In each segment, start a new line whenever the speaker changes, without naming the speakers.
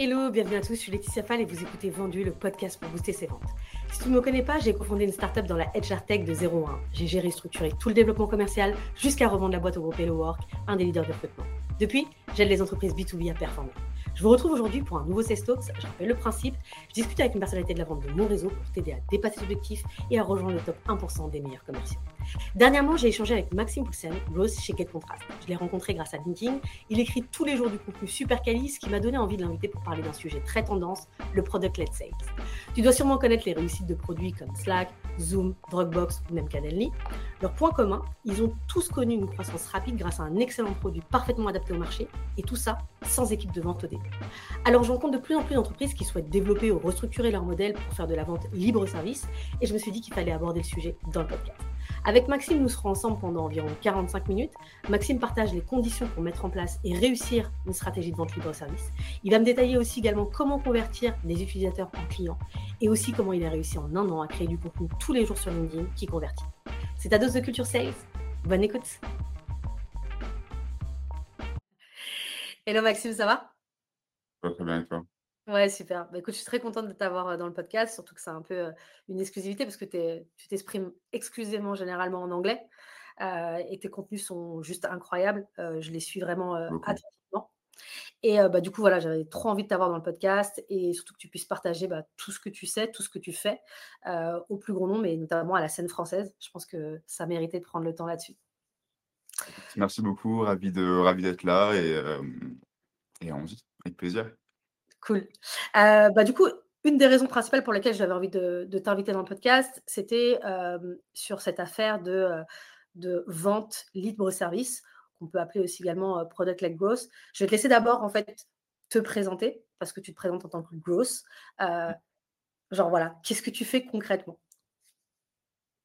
Hello, bienvenue à tous, je suis Laetitia Fall et vous écoutez Vendu, le podcast pour booster ses ventes. Si tu ne me connais pas, j'ai cofondé une startup dans la HR Tech de 0 à 1. J'ai géré et structuré tout le développement commercial jusqu'à revendre la boîte au groupe Hello Work, un des leaders de recrutement. Depuis, j'aide les entreprises B2B à performer. Je vous retrouve aujourd'hui pour un nouveau Sales Talks. Je rappelle le principe, je discute avec une personnalité de la vente de mon réseau pour t'aider à dépasser tes objectifs et à rejoindre le top 1% des meilleurs commerciaux. Dernièrement, j'ai échangé avec Maxime Poulsen, Rose chez Get Contrast. Je l'ai rencontré grâce à LinkedIn. Il écrit tous les jours du contenu super quali, ce qui m'a donné envie de l'inviter pour parler d'un sujet très tendance, le product-led sales. Tu dois sûrement connaître les réussites de produits comme Slack, Zoom, Dropbox ou même Calendly. Leur point commun, ils ont tous connu une croissance rapide grâce à un excellent produit parfaitement adapté au marché, et tout ça sans équipe de vente au début. Alors je rencontre de plus en plus d'entreprises qui souhaitent développer ou restructurer leur modèle pour faire de la vente libre service, et je me suis dit qu'il fallait aborder le sujet dans le podcast. Avec Maxime, nous serons ensemble pendant environ 45 minutes. Maxime partage les conditions pour mettre en place et réussir une stratégie de vente libre service. Il va me détailler aussi également comment convertir les utilisateurs en clients et aussi comment il a réussi en un an à créer du contenu tous les jours sur LinkedIn qui convertit. C'est ta dose de culture sales. Bonne écoute. Hello Maxime, ça va?
Très bien, et toi
Ouais, super. Bah, écoute, je suis très contente de t'avoir dans le podcast, surtout que c'est un peu une exclusivité parce que tu t'exprimes exclusivement généralement en anglais et tes contenus sont juste incroyables. je les suis vraiment attentivement. Et bah, du coup, voilà, j'avais trop envie de t'avoir dans le podcast et surtout que tu puisses partager bah, tout ce que tu sais, tout ce que tu fais au plus grand nombre et notamment à la scène française. Je pense que ça méritait de prendre le temps là-dessus.
Merci beaucoup, ravi de ravi d'être là et, et avec plaisir.
Cool. Euh, bah, du coup, une des raisons principales pour lesquelles j'avais envie de, t'inviter dans le podcast, c'était sur cette affaire de, de vente libre-service, qu'on peut appeler aussi également product-led growth. Je vais te laisser d'abord, en fait, te présenter, parce que tu te présentes en tant que growth. Mmh. genre, voilà, qu'est-ce que tu fais concrètement?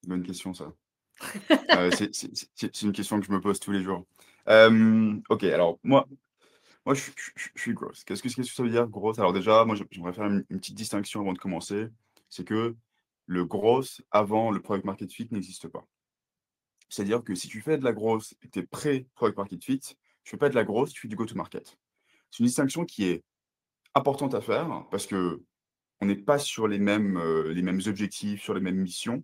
Bonne question, ça. Euh, c'est une question que je me pose tous les jours. ok, alors moi, moi, je suis gross. Qu'est-ce que que ça veut dire gross? Alors déjà, moi, j'aimerais faire une petite distinction avant de commencer. C'est que le gross avant le product market fit n'existe pas. C'est-à-dire que si tu fais de la grosse et que tu es pré-product market fit, tu fais pas de la grosse, tu fais du go to market. C'est une distinction qui est importante à faire parce qu'on n'est pas sur les mêmes, euh, les mêmes objectifs, sur les mêmes missions.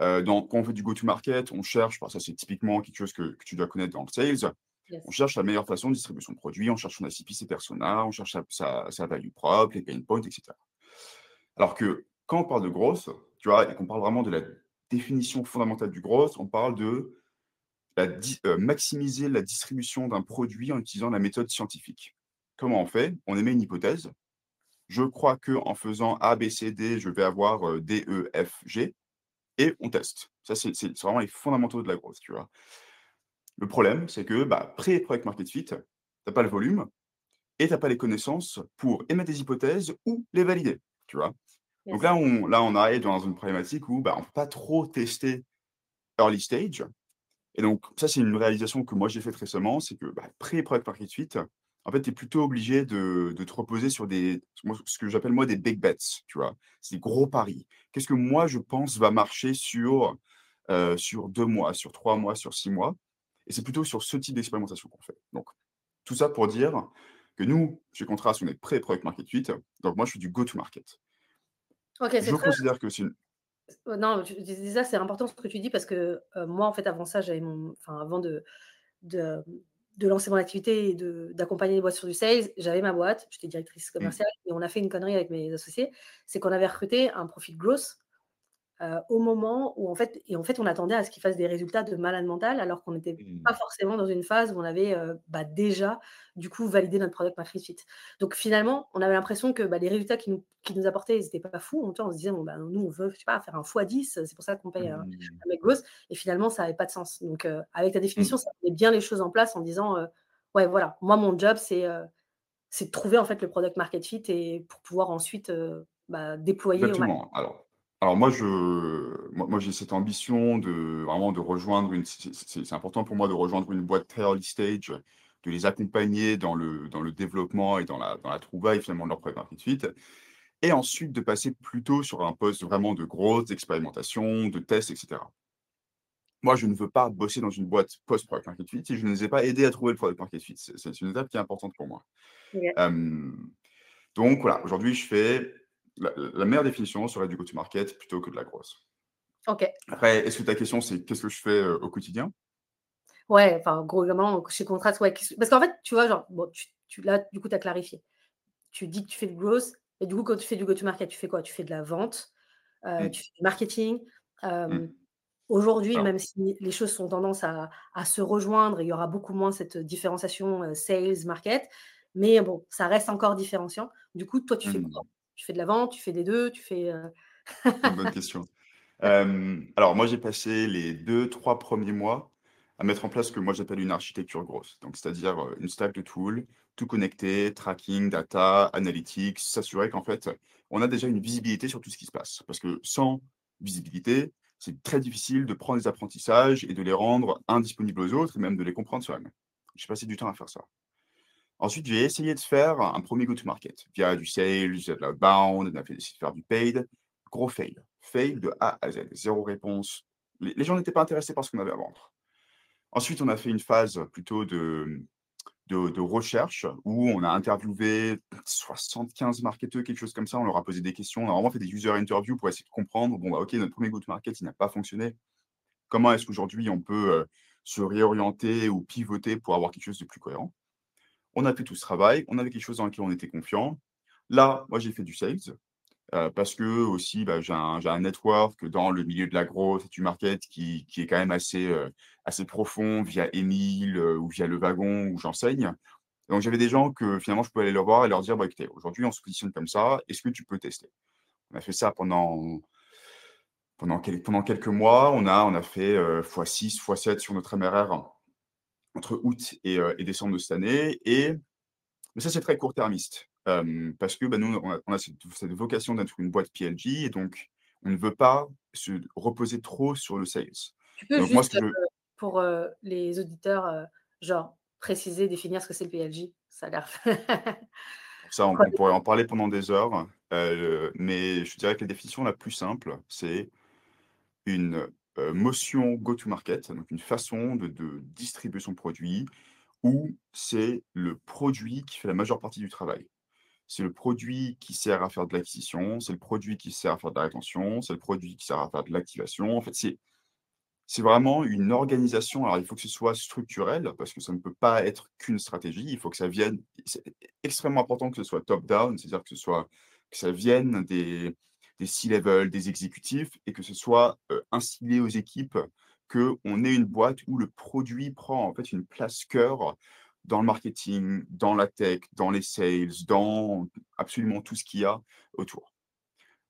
Euh, quand on fait du go to market, on cherche, ça c'est typiquement quelque chose que que tu dois connaître dans le sales. On cherche la meilleure façon de distribution de produits, on cherche son ICP, ses personas, on cherche sa, sa, value propre, les pain points, etc. Alors que quand on parle de grosse, tu vois, et qu'on parle vraiment de la définition fondamentale du grosse, on parle de euh, maximiser la distribution d'un produit en utilisant la méthode scientifique. Comment on fait? On émet une hypothèse. Je crois que en faisant A, B, C, D, je vais avoir euh, D, E, F, G, et on teste. Ça, c'est vraiment les fondamentaux de la grosse, tu vois. Le problème, c'est que bah, pré-product market fit, tu n'as pas le volume et tu n'as pas les connaissances pour émettre des hypothèses ou les valider. Tu vois? Donc là on, là, on arrive dans une problématique où bah, on ne peut pas trop tester early stage. Et donc, ça, c'est une réalisation que moi j'ai faite récemment, c'est que bah, pré-product market fit, en fait, tu es plutôt obligé de, te reposer sur des, ce que j'appelle moi des big bets, tu vois? C'est des gros paris. Qu'est-ce que moi, je pense va marcher sur, euh, sur deux mois, sur trois mois, sur six mois? Et c'est plutôt sur ce type d'expérimentation qu'on fait. Donc, tout ça pour dire que nous, chez Contrast, on est pré-product market fit. Donc, moi, je suis du go-to-market. je considère que c'est une.
Euh, non, ça, c'est important ce que tu dis parce que euh, moi, en fait, avant ça, j'avais mon. Enfin, avant de, de, de lancer mon activité et d'accompagner les boîtes sur du sales, j'avais ma boîte, j'étais directrice mmh. commerciale et on a fait une connerie avec mes associés. C'est qu'on avait recruté un profil growth euh, au moment où en fait, et en fait, on attendait à ce qu'il fasse des résultats de malade mental, alors qu'on n'était mmh. pas forcément dans une phase où on avait euh, bah, déjà, du coup, validé notre product market fit. Donc finalement, on avait l'impression que bah, les résultats qui nous, qui nous apportaient, ils n'étaient pas fous. En on se disait, bon, bah, nous, on veut, je sais pas, faire un x10, c'est pour ça qu'on paye un, mmh. mec gross. Et finalement, ça n'avait pas de sens. Donc, euh, avec ta définition, mmh. ça met bien les choses en place en disant, ouais, voilà, moi, mon job, c'est c'est de trouver en fait le product market fit et pour pouvoir ensuite bah, déployer.
Exactement. Alors, alors moi, je, moi, j'ai cette ambition de vraiment de rejoindre une. C'est important pour moi de rejoindre une boîte très early stage, de les accompagner dans le, dans le développement et dans la, dans la trouvaille finalement de leur product market fit, et ensuite de passer plutôt sur un poste vraiment de growth, d'expérimentation, de test, etc. Moi, je ne veux pas bosser dans une boîte post-product market fit si je ne les ai pas aidés à trouver le product market fit. C'est une étape qui est importante pour moi. Donc voilà, aujourd'hui, je fais la, la meilleure définition serait du go-to-market plutôt que de la grosse.
Ok.
Après, est-ce que ta question, c'est qu'est-ce que je fais euh, au quotidien?
Ouais, enfin, gros, vraiment, chez Contract, ouais. Parce qu'en fait, tu vois, genre, bon, tu, tu- là, du coup, tu as clarifié. Tu dis que tu fais du growth, et du coup, quand tu fais du go-to-market, tu fais quoi? Tu fais de la vente, euh,
Hmm,
tu fais du marketing. Euh,
hmm.
aujourd'hui, même si les choses sont tendance à, à se rejoindre, il y aura beaucoup moins cette différenciation euh, sales, market, mais bon, ça reste encore différenciant. Du coup, toi, tu fais quoi? Tu fais de la vente, tu fais des deux, tu fais. euh,
bonne question. Alors, moi, j'ai passé les deux, trois premiers mois à mettre en place ce que moi j'appelle une architecture grosse. Donc, c'est-à-dire euh, une stack de tools, tout connecté, tracking, data, analytics, s'assurer qu'en fait, on a déjà une visibilité sur tout ce qui se passe. Parce que sans visibilité, c'est très difficile de prendre des apprentissages et de les rendre indisponibles aux autres et même de les comprendre soi-même. J'ai passé du temps à faire ça. Ensuite, j'ai essayé de faire un premier go-to-market via du sales, de l'outbound, on a fait de faire du paid. Gros fail. Fail de A à Z. Zéro réponse. Les, gens n'étaient pas intéressés par ce qu'on avait à vendre. Ensuite, on a fait une phase plutôt de, de, de recherche où on a interviewé 75 marketeurs, quelque chose comme ça. On leur a posé des questions. On a vraiment fait des user interviews pour essayer de comprendre. Bon, bah, OK, notre premier go-to-market, il n'a pas fonctionné. Comment est-ce qu'aujourd'hui, on peut euh, se réorienter ou pivoter pour avoir quelque chose de plus cohérent? On a fait tout ce travail, on avait quelque chose dans lequel on était confiant. Là, moi, j'ai fait du sales euh, parce que aussi, bah, j'ai un, network dans le milieu de la grosse et du market qui, est quand même assez, euh, assez profond via Emile euh, ou via Le Wagon où j'enseigne. Donc, j'avais des gens que finalement, je pouvais aller leur voir et leur dire, bah, écoutez, aujourd'hui, on se positionne comme ça, est-ce que tu peux tester? On a fait ça pendant, pendant, quel- pendant quelques mois. On a, on a fait euh, x6, x7 sur notre MRR entre août et, euh, et décembre de cette année. Et mais ça, c'est très court-termiste. Parce que bah, nous, on a, on a cette, cette vocation d'être une boîte PLG et donc on ne veut pas se reposer trop sur le sales.
Tu peux
donc
juste,
je...
euh, pour euh, les auditeurs, euh, genre, préciser, définir ce que c'est le PLJ. Ça a l'air.
Ça, on, pourrait en parler pendant des heures, euh, mais je dirais que la définition la plus simple, c'est une euh, motion go-to-market, donc une façon de, de distribuer son produit, où c'est le produit qui fait la majeure partie du travail. C'est le produit qui sert à faire de l'acquisition, c'est le produit qui sert à faire de la rétention, c'est le produit qui sert à faire de l'activation. En fait, c'est c'est vraiment une organisation. Alors, il faut que ce soit structurel parce que ça ne peut pas être qu'une stratégie. Il faut que ça vienne. C'est extrêmement important que ce soit top-down, c'est-à-dire que ce soit que ça vienne des, des C-level, des exécutifs, et que ce soit instillé aux équipes qu'on ait une boîte où le produit prend en fait une place cœur dans le marketing, dans la tech, dans les sales, dans absolument tout ce qu'il y a autour.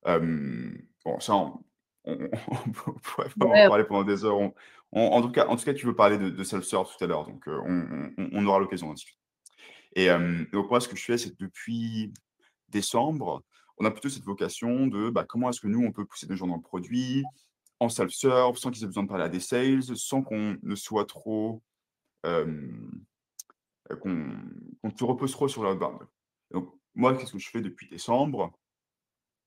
Euh, bon, ça, on, on- on pourrait vraiment en
Ouais,
parler pendant des heures. On- en tout cas, en tout cas, tu veux parler de, de self-serve tout à l'heure, donc euh, on, aura l'occasion d'en discuter. Et euh, donc moi, ce que je fais, c'est que depuis décembre, on a plutôt cette vocation de bah, comment est-ce que nous, on peut pousser des gens dans le produit, en self-serve, sans qu'ils aient besoin de parler à des sales, sans qu'on ne soit trop, euh, qu'on se repose trop sur l'outbound. Donc moi, qu'est-ce que je fais depuis décembre?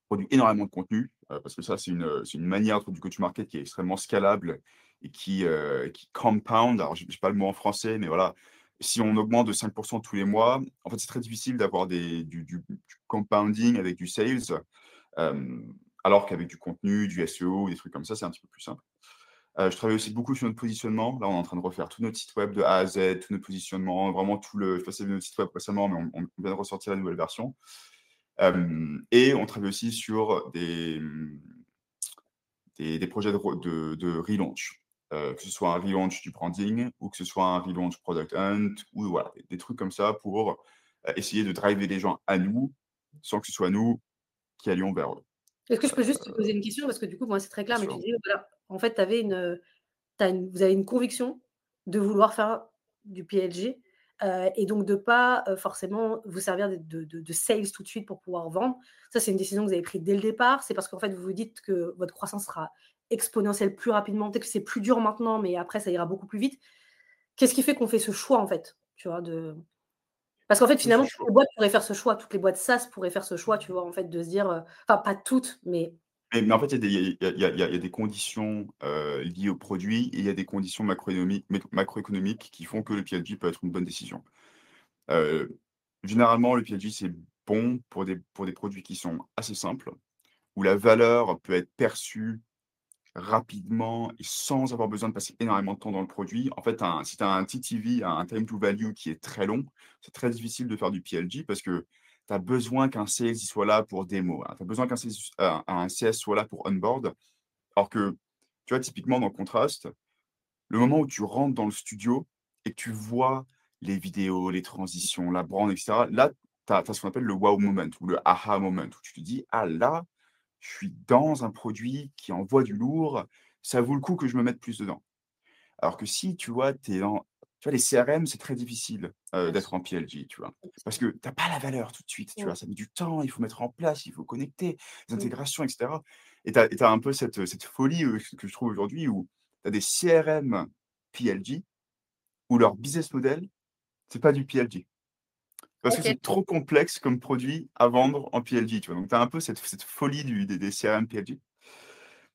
produit énormément de contenu, heu, parce que ça, c'est une, une manière de du go-to-market qui est extrêmement scalable et qui, heu, qui compound. Alors, j'ai j'ai pas le mot en français, mais voilà, si on augmente de 5 tous les mois, en fait, c'est très difficile d'avoir du du compounding avec du sales, hem, alors qu'avec du contenu, du SEO, des trucs comme ça, c'est un petit peu plus simple. Heu, je travaille aussi beaucoup sur notre positionnement. Là, on est en train de refaire tout notre site web de A à Z, tout notre positionnement, vraiment tout le je sais pas si notre site web récemment, mais on vient de ressortir la nouvelle version. Hem et on travaille aussi sur des, projets de re de de relaunch, que ce soit un relaunch du branding ou que ce soit un relaunch product hunt ou voilà, des des trucs comme ça pour, heu, essayer de driver les gens à nous, sans que ce soit nous qui allions vers eux.
Est-ce que je peux juste te
Heu,
poser une question? Parce que du coup, moi, c'est très clair, mais tu disais, voilà, en fait, tu avais une, tu une vous avez une conviction de vouloir faire du PLG, et donc de pas, heu, forcément vous servir de de de de sales tout de suite pour pouvoir vendre. Ça, c'est une décision que vous avez prise dès le départ? C'est parce qu'en fait, vous vous dites que votre croissance sera exponentielle plus rapidement? Peut-être que c'est plus dur maintenant, mais après ça ira beaucoup plus vite. Qu'est-ce qui fait qu'on fait ce choix, en fait, tu vois, de parce qu'en fait, finalement, toutes les boîtes pourraient faire ce choix, toutes les boîtes SaaS pourraient faire ce choix, tu vois, en fait, de se dire, heu enfin pas toutes, mais
Mais mais en fait, il y a des y y y a conditions, liées au produit et il y a des conditions macroéconomiques qui font que le PLG peut être une bonne décision. Heu, généralement, le PLG, c'est bon pour des, pour des produits qui sont assez simples, où la valeur peut être perçue rapidement et sans avoir besoin de passer énormément de temps dans le produit. En fait, si tu as un TTV, un time to value qui est très long, c'est très difficile de faire du PLG parce que tu as besoin qu'un CS soit là pour démo. Hein. Tu as besoin qu'un CS, euh, soit là pour onboard. Alors que, tu vois, typiquement dans Contrast, le moment où tu rentres dans le studio et que tu vois les vidéos, les transitions, la brand, etc., là, tu as, ce qu'on appelle le wow moment ou le aha moment, où tu te dis, ah là, je suis dans un produit qui envoie du lourd, ça vaut le coup que je me mette plus dedans. Alors que si, tu vois, tu es dans, tu vois, les CRM, c'est très difficile euh, d'être en PLG, tu vois. Parce que tu n'as pas la valeur tout de suite, tu vois. Ça met du temps, il faut mettre en place, il faut connecter, les intégrations, etc. Et tu as, un peu cette, cette folie euh, que je trouve aujourd'hui où tu as des CRM PLG où leur business model, c'est pas du PLG. Parce que c'est trop complexe comme produit à vendre en PLG, tu vois. Donc, tu as un peu cette, cette folie du, des, des CRM PLG.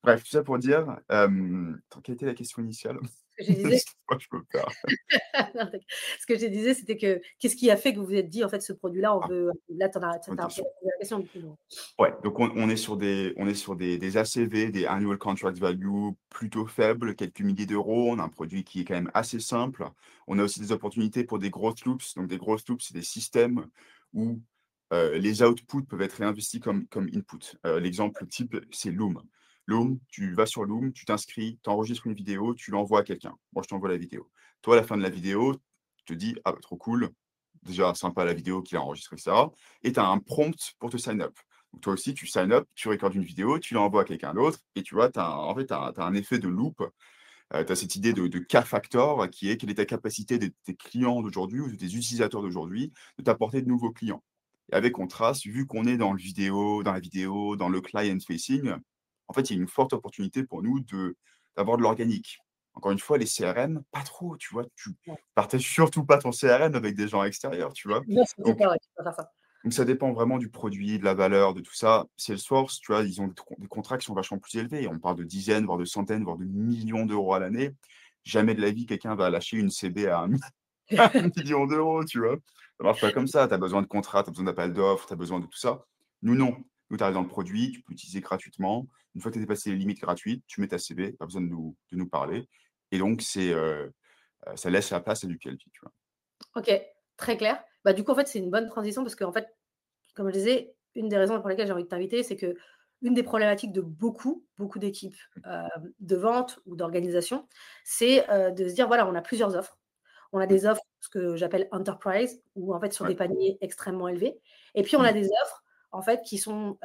Bref, tout ça pour dire, euh, quelle était la question initiale?
Que je disais, ce que je disais, c'était que qu'est-ce qui a fait que vous vous êtes dit, en fait, ce produit-là, on ah. veut. Là, tu as, as, la question.
Ouais, donc on, on, est sur des, on est sur des, des, ACV, des Annual Contract Value plutôt faibles, quelques milliers d'euros. On a un produit qui est quand même assez simple. On a aussi des opportunités pour des growth loops. Donc, des growth loops, c'est des systèmes où euh, les outputs peuvent être réinvestis comme, comme input. Euh, l'exemple type, c'est Loom. Loom, tu vas sur Loom, tu t'inscris, tu enregistres une vidéo, tu l'envoies à quelqu'un. Moi, je t'envoie la vidéo. Toi, à la fin de la vidéo, tu te dis, ah, bah, trop cool, déjà sympa la vidéo qu'il a enregistrée, etc. Et tu as un prompt pour te sign up. Donc, toi aussi, tu sign up, tu recordes une vidéo, tu l'envoies à quelqu'un d'autre, et tu vois, as en fait, tu as, un effet de loop. Euh, tu as cette idée de, de K-factor qui est quelle est ta capacité de tes clients d'aujourd'hui ou de tes utilisateurs d'aujourd'hui de t'apporter de nouveaux clients. Et avec Contrast, vu qu'on est dans le vidéo, dans la vidéo, dans le client facing, en fait, il y a une forte opportunité pour nous d'avoir de, l'organique. Encore une fois, les CRM, pas trop, tu vois. Tu partages surtout pas ton CRM avec des gens extérieurs, tu vois.
Non, donc, pas, pas ça.
donc, ça dépend vraiment du produit, de la valeur, de tout ça. Salesforce, tu vois, ils ont des contrats qui sont vachement plus élevés. On parle de dizaines, voire de centaines, voire de millions d'euros à l'année. Jamais de la vie, quelqu'un va lâcher une CB à un, million d'euros, tu vois. Ça marche pas comme ça. Tu as besoin de contrats, tu as besoin d'appels d'offres, tu as besoin de tout ça. Nous, non. Nous, tu arrives dans le produit, tu peux l'utiliser gratuitement. Une fois que tu as dépassé les limites gratuites, tu mets ta CV, pas besoin de nous, de nous parler. Et donc, c'est, euh, euh, ça laisse la place à du PLG. Tu vois.
Ok, très clair. Bah, du coup, en fait, c'est une bonne transition parce que, en fait, comme je disais, une des raisons pour lesquelles j'ai envie de t'inviter, c'est que une des problématiques de beaucoup, beaucoup d'équipes mmh. euh, de vente ou d'organisation, c'est de se dire voilà, on a plusieurs offres. On a mmh. des offres, ce que j'appelle enterprise, ou en fait sur des paniers extrêmement élevés. Et puis on a mmh. des offres en fait, qui sont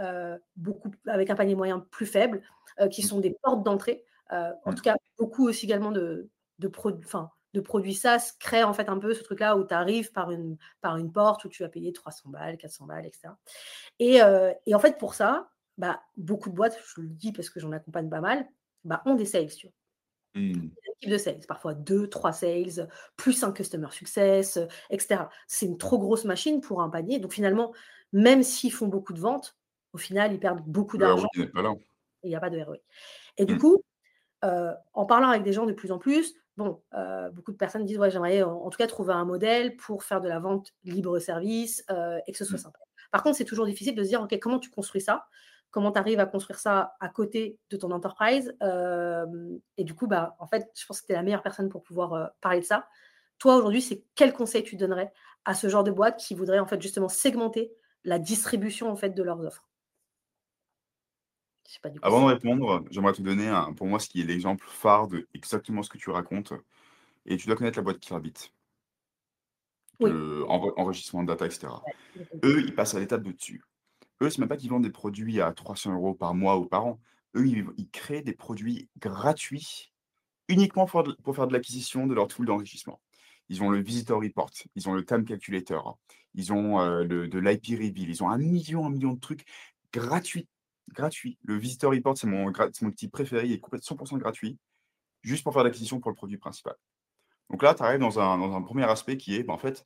beaucoup avec un panier moyen plus faible, qui mmh. sont des portes d'entrée. en mmh. tout cas, beaucoup aussi également de, de, de produits SaaS créent en fait un peu ce truc-là où tu arrives par une, par une porte où tu vas payer 300 balles, 400 balles, etc. Et, et en fait, pour ça, bah, beaucoup de boîtes, je le dis parce que j'en accompagne pas mal, bah, ont des sales, tu vois. Mmh. de sales, parfois deux, trois sales, plus un customer success, etc. C'est une trop grosse machine pour un panier. Donc finalement, même s'ils font beaucoup de ventes, au final, ils perdent beaucoup d'argent. il n'y a pas de ROI. Et du mmh. coup, euh, en parlant avec des gens de plus en plus, bon, euh, beaucoup de personnes disent ouais, j'aimerais en, tout cas trouver un modèle pour faire de la vente libre-service euh, et que ce soit mmh. simple. Par contre, c'est toujours difficile de se dire ok, comment tu construis ça? Comment tu arrives à construire ça à côté de ton enterprise? Et du coup, bah, en fait, je pense que tu es la meilleure personne pour pouvoir parler de ça. Toi, aujourd'hui, c'est quel conseil tu donnerais à ce genre de boîte qui voudrait en fait justement segmenter la distribution en fait de leurs offres.
Avant de répondre, j'aimerais te donner un, pour moi ce qui est l'exemple phare de exactement ce que tu racontes. Et tu dois connaître la boîte Clearbit. Oui. enregistrement de data, etc. Eux, ils passent à l'étape de dessus. Eux, c'est même pas qu'ils vendent des produits à 300 euros par mois ou par an. Eux, ils, créent des produits gratuits uniquement pour, pour faire de l'acquisition de leur tool d'enrichissement. Ils ont le Visitor Report, ils ont le Time Calculator, ils ont le, de l'IP Reveal, ils ont un million, un million de trucs gratuits. Gratuits. Le Visitor Report, c'est mon, mon préféré, il est complètement 100% gratuit, juste pour faire l'acquisition pour le produit principal. Donc là, tu arrives dans un, premier aspect qui est, ben, en fait,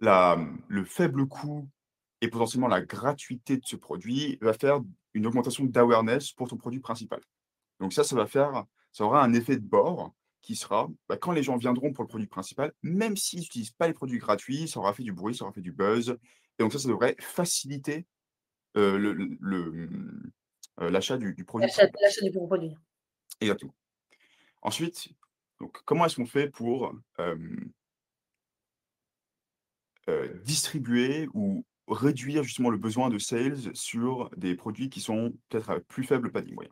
le faible coût et potentiellement la gratuité de ce produit va faire une augmentation d'awareness pour ton produit principal. Donc ça, ça va faire, ça aura un effet de bord qui sera, bah, quand les gens viendront pour le produit principal, même s'ils n'utilisent pas les produits gratuits, ça aura fait du bruit, ça aura fait du buzz. Et donc ça, ça devrait faciliter euh, le, le- le, euh, l'achat du, du produit.
L'achat du bon produit.
Exactement. Ensuite, donc, comment est-ce qu'on fait pour euh, distribuer ou réduire justement le besoin de sales sur des produits qui sont peut-être à plus faible panier moyen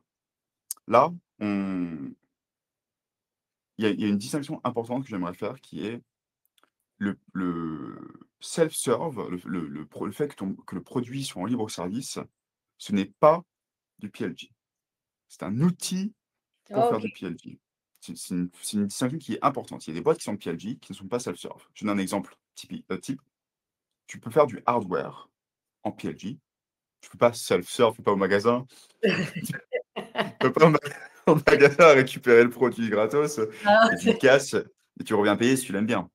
Là, on, il y, a, il y a une distinction importante que j'aimerais faire qui est le, le self-serve, le, fait que, ton- que le produit soit en libre service, ce n'est pas du PLG. C'est un outil pour
Ah,
faire
ok.
du PLG. C'est une, distinction qui est importante. Il y a des boîtes qui sont PLG qui ne sont pas self-serve. Je donne un exemple euh, type. Tu peux faire du hardware en PLG. Tu peux pas self-serve, tu peux pas au magasin. Tu peux pas au ma- au magasin récupérer le produit gratos
Ah,
et tu le casses et tu reviens payer si tu l'aimes bien.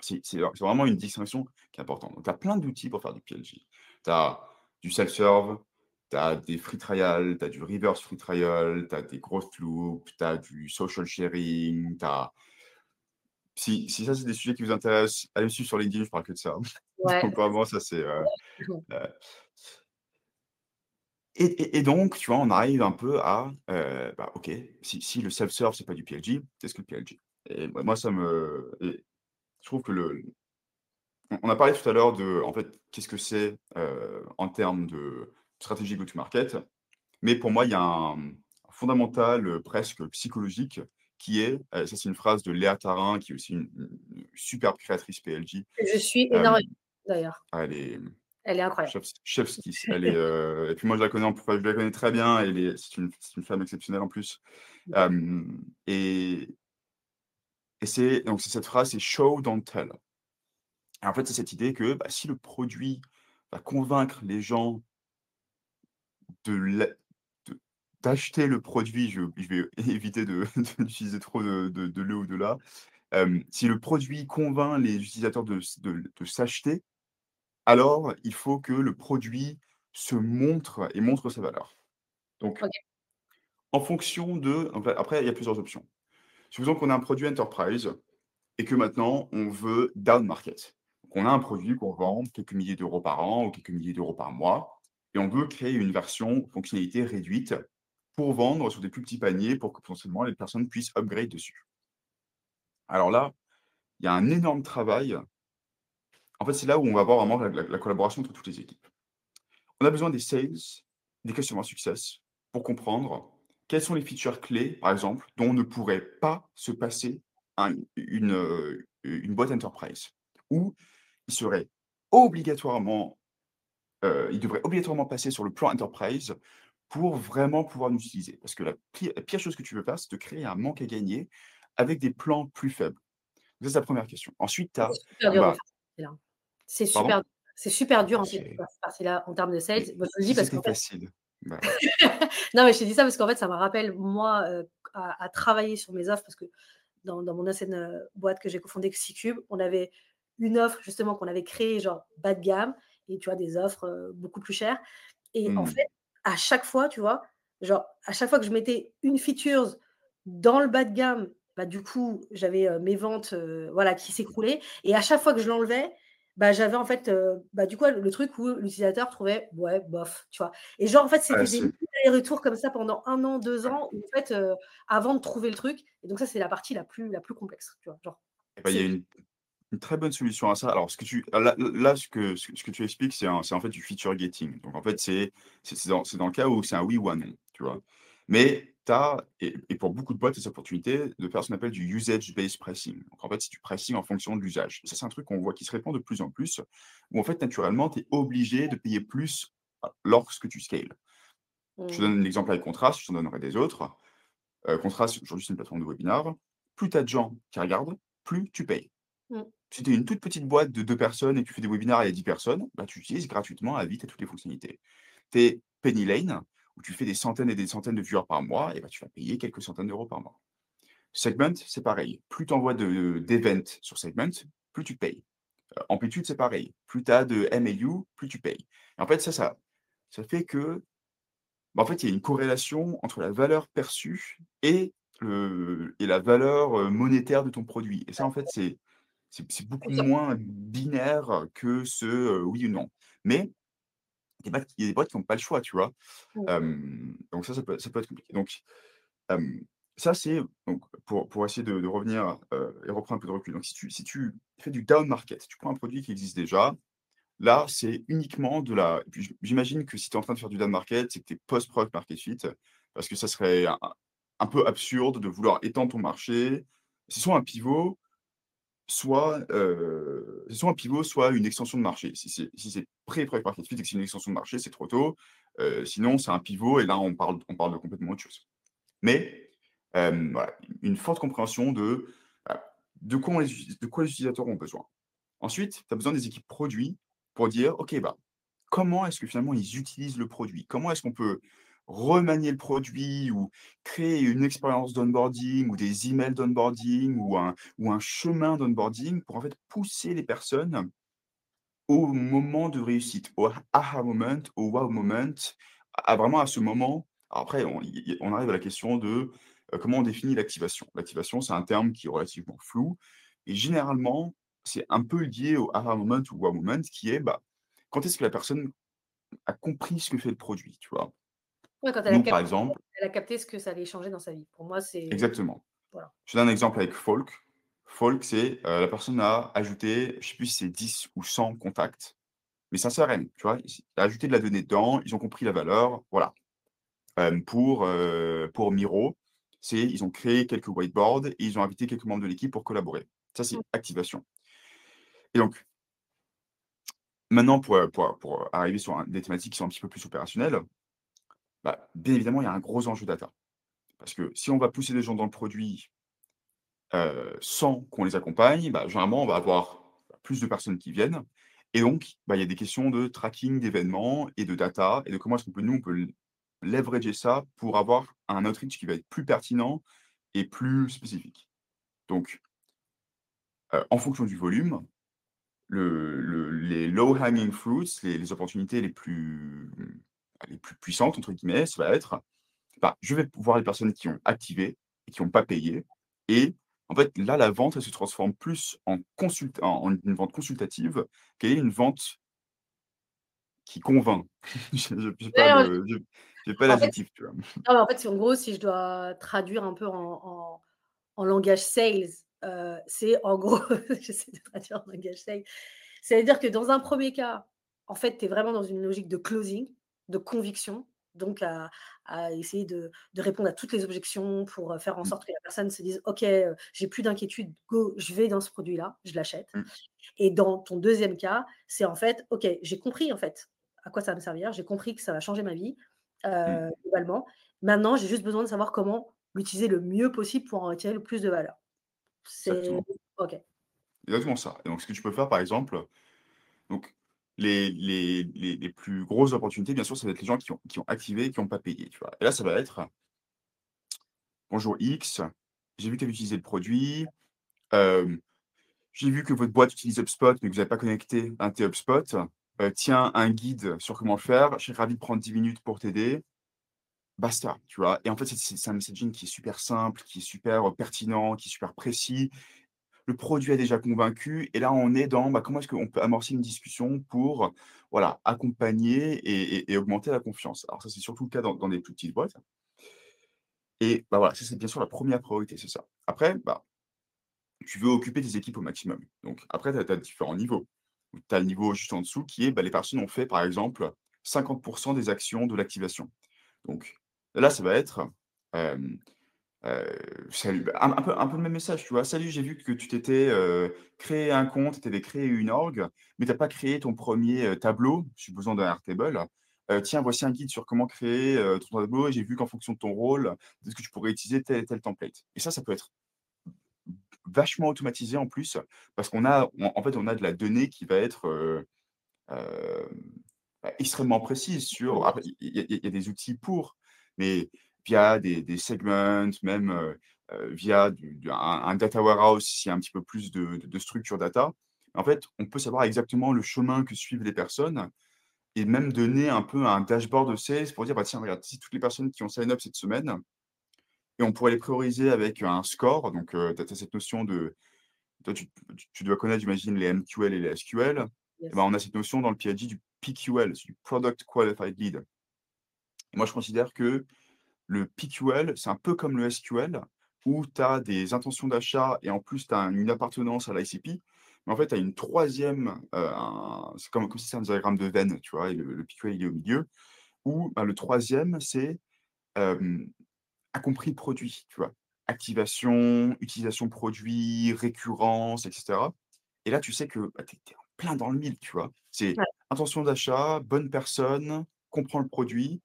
C'est vraiment une distinction qui est importante. Donc, tu as plein d'outils pour faire du PLG. Tu as du self-serve, tu as des free trials, tu as du reverse free trial, tu as des growth loops, tu as du social sharing, tu as... Si, si ça, c'est des sujets qui vous intéressent, allez me suivre sur LinkedIn, je parle que de ça.
ouais.
Donc, vraiment, ça, c'est... euh, euh, et, et- et donc, tu vois, on arrive un peu à, euh, bah, ok, si, si le self-serve, c'est pas du PLG, qu'est-ce que le PLG? Et moi, moi, ça me... et je trouve que le, on on a parlé tout à l'heure de, en fait, qu'est-ce que c'est euh, en termes de stratégie go-to-market. Mais pour moi, il y a un, fondamental euh, presque psychologique qui est, euh, ça c'est une phrase de Léa Tarin, qui est aussi une, une superbe créatrice PLG.
Je suis énormément d'ailleurs.
elle est
Elle est incroyable.
chef, chef's kiss. Elle est, euh, et puis moi, je la connais, en- je la connais très bien. Elle est, c'est une, c'est une femme exceptionnelle en plus. Euh, et et c'est donc c'est cette phrase, c'est show don't tell. Et en fait, c'est cette idée que bah, si le produit va convaincre les gens de l'a- de- d'acheter le produit, je, je vais éviter de- d'utiliser trop de, de, de le ou de là. Euh, si le produit convainc les utilisateurs de s'acheter, alors il faut que le produit se montre et montre sa valeur. Donc, en fonction de. en fait, après, il y a plusieurs options. Supposons qu'on a un produit enterprise et que maintenant on veut down market. Donc, on a un produit qu'on vend quelques milliers d'euros par an ou quelques milliers d'euros par mois et on veut créer une version fonctionnalité réduite pour vendre sur des plus petits paniers pour que potentiellement les personnes puissent upgrade dessus. Alors là, il y a un énorme travail. En fait, c'est là où on va voir vraiment la, la- la collaboration entre toutes les équipes. On a besoin des sales, des customer success pour comprendre quelles sont les features clés, par exemple, dont on ne pourrait pas se passer un- une, euh, une boîte enterprise, où il serait obligatoirement, euh, il devrait obligatoirement passer sur le plan enterprise pour vraiment pouvoir nous utiliser. Parce que la pire, la pire chose que tu veux faire, c'est de créer un manque à gagner avec des plans plus faibles. C'est la première question. Ensuite, tu as, bah.
C'est super, c'est super dur en fait partie-là en termes de sales. Moi, je le dis parce fait,
facile. Bah,
non mais je te dis ça parce qu'en fait ça me rappelle moi euh, à, à travailler sur mes offres parce que dans, dans mon ancienne euh, boîte que j'ai cofondée C-Cube, on avait une offre justement qu'on avait créée genre bas de gamme et tu vois des offres euh, beaucoup plus chères. Et en
hmm,
fait, à chaque fois, tu vois, genre à chaque fois que je mettais une feature dans le bas de gamme, bah, du coup, j'avais mes ventes voilà, qui s'écroulaient. Et à chaque fois que je l'enlevais, bah, j'avais en fait, euh, bah, du coup, le, truc où l'utilisateur trouvait, ouais, bof, tu vois. Et genre, en fait,
ah,
c'était des
c'est-
retours comme ça pendant un an, deux ans, où, en fait, euh, avant de trouver le truc. Et donc, ça, c'est la partie la plus, la plus complexe, tu vois. Genre,
eh ben, il y a une, une très bonne solution à ça. Alors, ce que tu, là, là, ce que, ce que ce que tu expliques, c'est en fait du feature getting. Donc, en fait, c'est dans, dans le cas où c'est un oui ou un non, tu vois. Mais tu as, et, et pour beaucoup de boîtes, ces opportunités de faire ce qu'on appelle du usage-based pricing. Donc, en fait, c'est du pricing en fonction de l'usage. Ça, c'est un truc qu'on voit qui se répand de plus en plus, où en fait, naturellement, tu es obligé de payer plus lorsque tu scales. Je te
Mmh.
donne l'exemple avec Contrast, je t'en donnerai des autres. Euh, Contrast, aujourd'hui, c'est une plateforme de webinar. Plus tu as de gens qui regardent, plus tu payes.
Mmh.
Si tu es une toute petite boîte de deux personnes et que tu fais des webinars a 10 personnes, bah, tu utilises gratuitement à vite toutes les fonctionnalités. Tu es Penny Lane, où tu fais des centaines et des centaines de viewers par mois, et bah, tu vas payer quelques centaines d'euros par mois. Segment, c'est pareil. Plus tu envoies d'events sur Segment, plus tu payes. Euh, Amplitude, c'est pareil. Plus tu as de MAU, plus tu payes. Et en fait, ça, ça, ça fait que bah, en fait, il y a une corrélation entre la valeur perçue et le et la valeur, monétaire de ton produit et ça, en fait, c'est c'est beaucoup moins binaire que ce, oui ou non. Mais des boîtes qui n'ont pas le choix, tu vois? Donc ça, ça peut ça peut être compliqué. Donc, ça, c'est donc pour pour essayer de de revenir, et reprendre un peu de recul. Donc si tu si tu fais du down market, tu prends un produit qui existe déjà, là, c'est uniquement de la j'imagine que si tu es en train de faire du down market, c'est que tu es post product market fit, parce que ça serait un un peu absurde de vouloir étendre ton marché. C'est soit un pivot c'est soit un pivot, soit une extension de marché. Si c'est si pré-product market fit et que c'est une extension de marché, c'est trop tôt. Heu, sinon, c'est un pivot et là, on parle de complètement autre chose. Mais, voilà, une forte compréhension de, de quoi les uti de quoi les utilisateurs ont besoin. Ensuite, tu as besoin des équipes produits pour dire: «OK, bah, comment est-ce que finalement ils utilisent le produit? Comment est-ce qu'on peut remanier le produit ou créer une expérience d'onboarding ou des emails d'onboarding ou un ou un chemin d'onboarding pour en fait pousser les personnes au moment de réussite, au aha moment, au wow moment, à vraiment à ce moment après on arrive à la question de, heu, comment on définit l'activation? L'activation, c'est un terme qui est relativement flou et généralement, c'est un peu lié au aha moment ou wow moment qui est, bah, quand est-ce que la personne a compris ce que fait le produit, tu vois?
Ouais, quand elle a
Nous, par
capté
exemple
elle a capté ce que ça allait changer dans sa vie. Pour moi, c'est
exactement.
voilà.
Je donne un exemple avec Folk. Folk, c'est, heu, la personne a ajouté, je sais plus si c'est 10 ou 100 contacts, mais c'est un CRM, tu vois? Il a ajouté de la donnée dedans, ils ont compris la valeur, voilà. Hem, pour, heu, pour Miro, c'est ils ont créé quelques whiteboards et ils ont invité quelques membres de l'équipe pour collaborer. Ça, c'est
Mmh.
activation et donc maintenant pour, pour pour arriver sur un des thématiques qui sont un petit peu plus opérationnelles, bah, bien évidemment, il y a un gros enjeu data. Parce que si on va pousser des gens dans le produit heu, sans qu'on les accompagne, bah, généralement, on va avoir plus de personnes qui viennent et donc, bah, il y a des questions de tracking d'événements et de data et de comment est-ce qu'on peut, nous, on peut leverager ça pour avoir un outreach qui va être plus pertinent et plus spécifique. Donc, heu, en fonction du volume, le le les low hanging fruits, les les opportunités les plus, les plus «puissantes» entre guillemets, ça va être bah, je vais voir les personnes qui ont activé et qui ont pas payé et en fait, là, la vente, elle se transforme plus en consult en une vente consultative qu'est une vente qui convainc. Je n'ai pas le je j'ai pas
fait
l'adjectif, tu vois?
non, en fait, si en gros, si je dois traduire un peu en en en langage sales, heu, c'est en gros j'essaie de traduire en langage sales. C'est-à-dire que dans un premier cas, en fait, tu es vraiment dans une logique de closing, de conviction, donc à à essayer de de répondre à toutes les objections pour, faire en
Mmh,
sorte que la personne se dise: «OK, j'ai plus d'inquiétude, go, je vais dans ce produit-là, je l'achète».
mmh,
Et dans ton deuxième cas, c'est en fait: «OK, j'ai compris en fait à quoi ça va me servir, j'ai compris que ça va changer ma vie,
mmh,
globalement. Maintenant, j'ai juste besoin de savoir comment l'utiliser le mieux possible pour en retirer le plus de valeur». C'est OK.
exactement ça et donc ce que tu peux faire, par exemple, donc les les les plus grosses opportunités, bien sûr, ça va être les gens qui ont qui ont activé qui ont pas payé, tu vois? Et là, ça va être: «Bonjour X, j'ai vu que tu avais utilisé le produit, hem» J'ai vu que votre boîte utilise HubSpot, mais que vous n'avez pas connecté un tes HubSpot. Heu, tiens, un guide sur comment le faire. Je serais ravi de prendre 10 minutes pour t'aider. Basta, tu vois? Et en fait, c'est un messaging qui est super simple, qui est super, heu, pertinent, qui est super précis. Le produit a déjà convaincu et là, on est dans, bah, comment est-ce qu'on peut amorcer une discussion pour, voilà, accompagner et augmenter la confiance. Alors ça, c'est surtout le cas dans des toutes petites boîtes et bah, voilà, ça, c'est bien sûr la première priorité, c'est ça. Après, bah tu veux occuper tes équipes au maximum. Donc après, tu as différents niveaux. Tu as le niveau juste en dessous qui est, bah, les personnes ont fait, par exemple, 50% des actions de l'activation. Donc là, ça va être, salut, bah, un peu le même message, tu vois? «Salut, j'ai vu que tu t'étais, créé un compte, tu avais créé une org, mais tu as pas créé ton premier er tableau, supposons d'un Airtable. Heu, tiens, voici un guide sur comment créer, ton tableau et j'ai vu qu'en fonction de ton rôle, peut-être que tu pourrais utiliser tel template» et ça, ça peut être Vachement automatisé en plus, parce qu'on a en fait, on a de la donnée qui va être, bah, extrêmement précise sur il y il y a des outils pour, mais via des des segments, même, heu heu, via du un un data warehouse, s'il y a un petit peu plus de de de structure data. En fait, on peut savoir exactement le chemin que suivent les personnes et même donner un peu un dashboard de sales pour dire: «Bah, tiens, regarde, si toutes les personnes qui ont sign up cette semaine» et on pourrait les prioriser avec un score. Donc, tu as, cette notion de. Toi, tu, tu dois connaître, j'imagine, les MQL et les SQL. Et ben, on a cette notion dans le PhD du PQL, du Product Qualified Lead. moi, je considère que le PQL, c'est un peu comme le SQL, où tu as des intentions d'achat et en plus, tu as une appartenance à l'ICP. Mais en fait, tu as une troisième, c'est comme, si c'était un diagramme de veine, tu vois, et le, PQL, il est au milieu, où ben, le troisième, c'est a compris produit, tu vois. Activation, utilisation produit, récurrence, etc. Et là, tu sais que bah, tu es, plein dans le mille, tu vois. C'est intention d'achat, bonne personne, comprend le produit.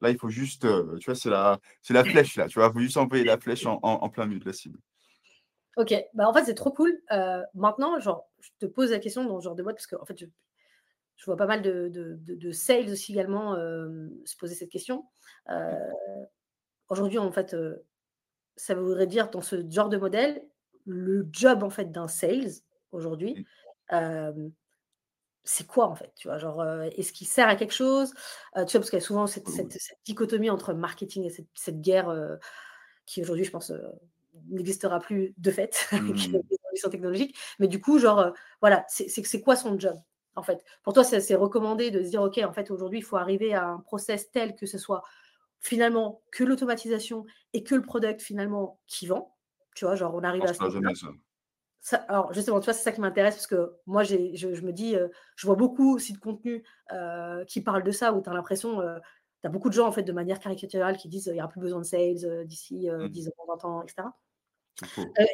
Là, il faut juste, tu vois, c'est la, c'est la flèche, là, tu vois. Il faut juste envoyer la flèche en, plein milieu de la cible.
Ok, bah en fait, c'est trop cool. maintenant, genre, je te pose la question dans ce genre de mode, parce que en fait, je, je vois pas mal de, de, de, sales aussi également se poser cette question. Aujourd'hui, en fait, ça voudrait dire dans ce genre de modèle, le job en fait d'un sales aujourd'hui, c'est quoi en fait Tu vois, genre, est-ce qu'il sert à quelque chose? Tu vois, parce qu'il y a souvent cette, cette, dichotomie entre marketing et cette, guerre qui aujourd'hui, je pense, n'existera plus de fait avec les évolutions technologiques. Mais du coup, genre, voilà, c'est quoi son job en fait? Pour toi, c'est recommandé de se dire, OK, en fait, aujourd'hui, il faut arriver à un process tel que ce soit finalement que l'automatisation et que le product finalement qui vend. Tu vois, genre on arrive à ça. alors justement, tu vois, c'est ça qui m'intéresse parce que moi, j'ai, je, me dis, euh, je vois beaucoup aussi de contenu euh, qui parlent de ça où tu as l'impression, euh, tu as beaucoup de gens en fait de manière caricaturale qui disent il n'y aura plus besoin de sales d'ici 10 mmh. ans, 20 ans, etc.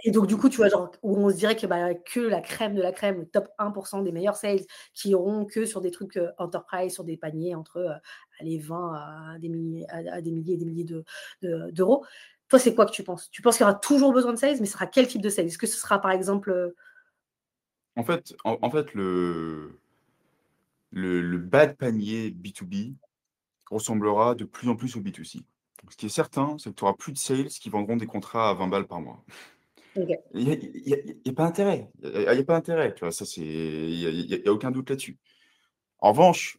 Et donc, du coup, tu vois, genre, où on se dirait que, bah, que la crème de la crème, le top 1% des meilleurs sales qui auront que sur des trucs enterprise, sur des paniers entre les 20 à des milliers, à, des milliers et des milliers d'euros. De, d'euros Toi, c'est quoi que tu penses? Tu penses qu'il y aura toujours besoin de sales, mais ce sera quel type de sales? Est-ce que ce sera par exemple.
En fait, en, fait le, le, le bas panier B2B ressemblera de plus en plus au B2C. Ce qui est certain, c'est que tu auras plus de sales qui vendront des contrats à 20 balles par mois. Il n'y a, pas intérêt. Il n'y a, pas intérêt. Tu vois, ça, c'est, il n'y a, aucun doute là-dessus. En revanche,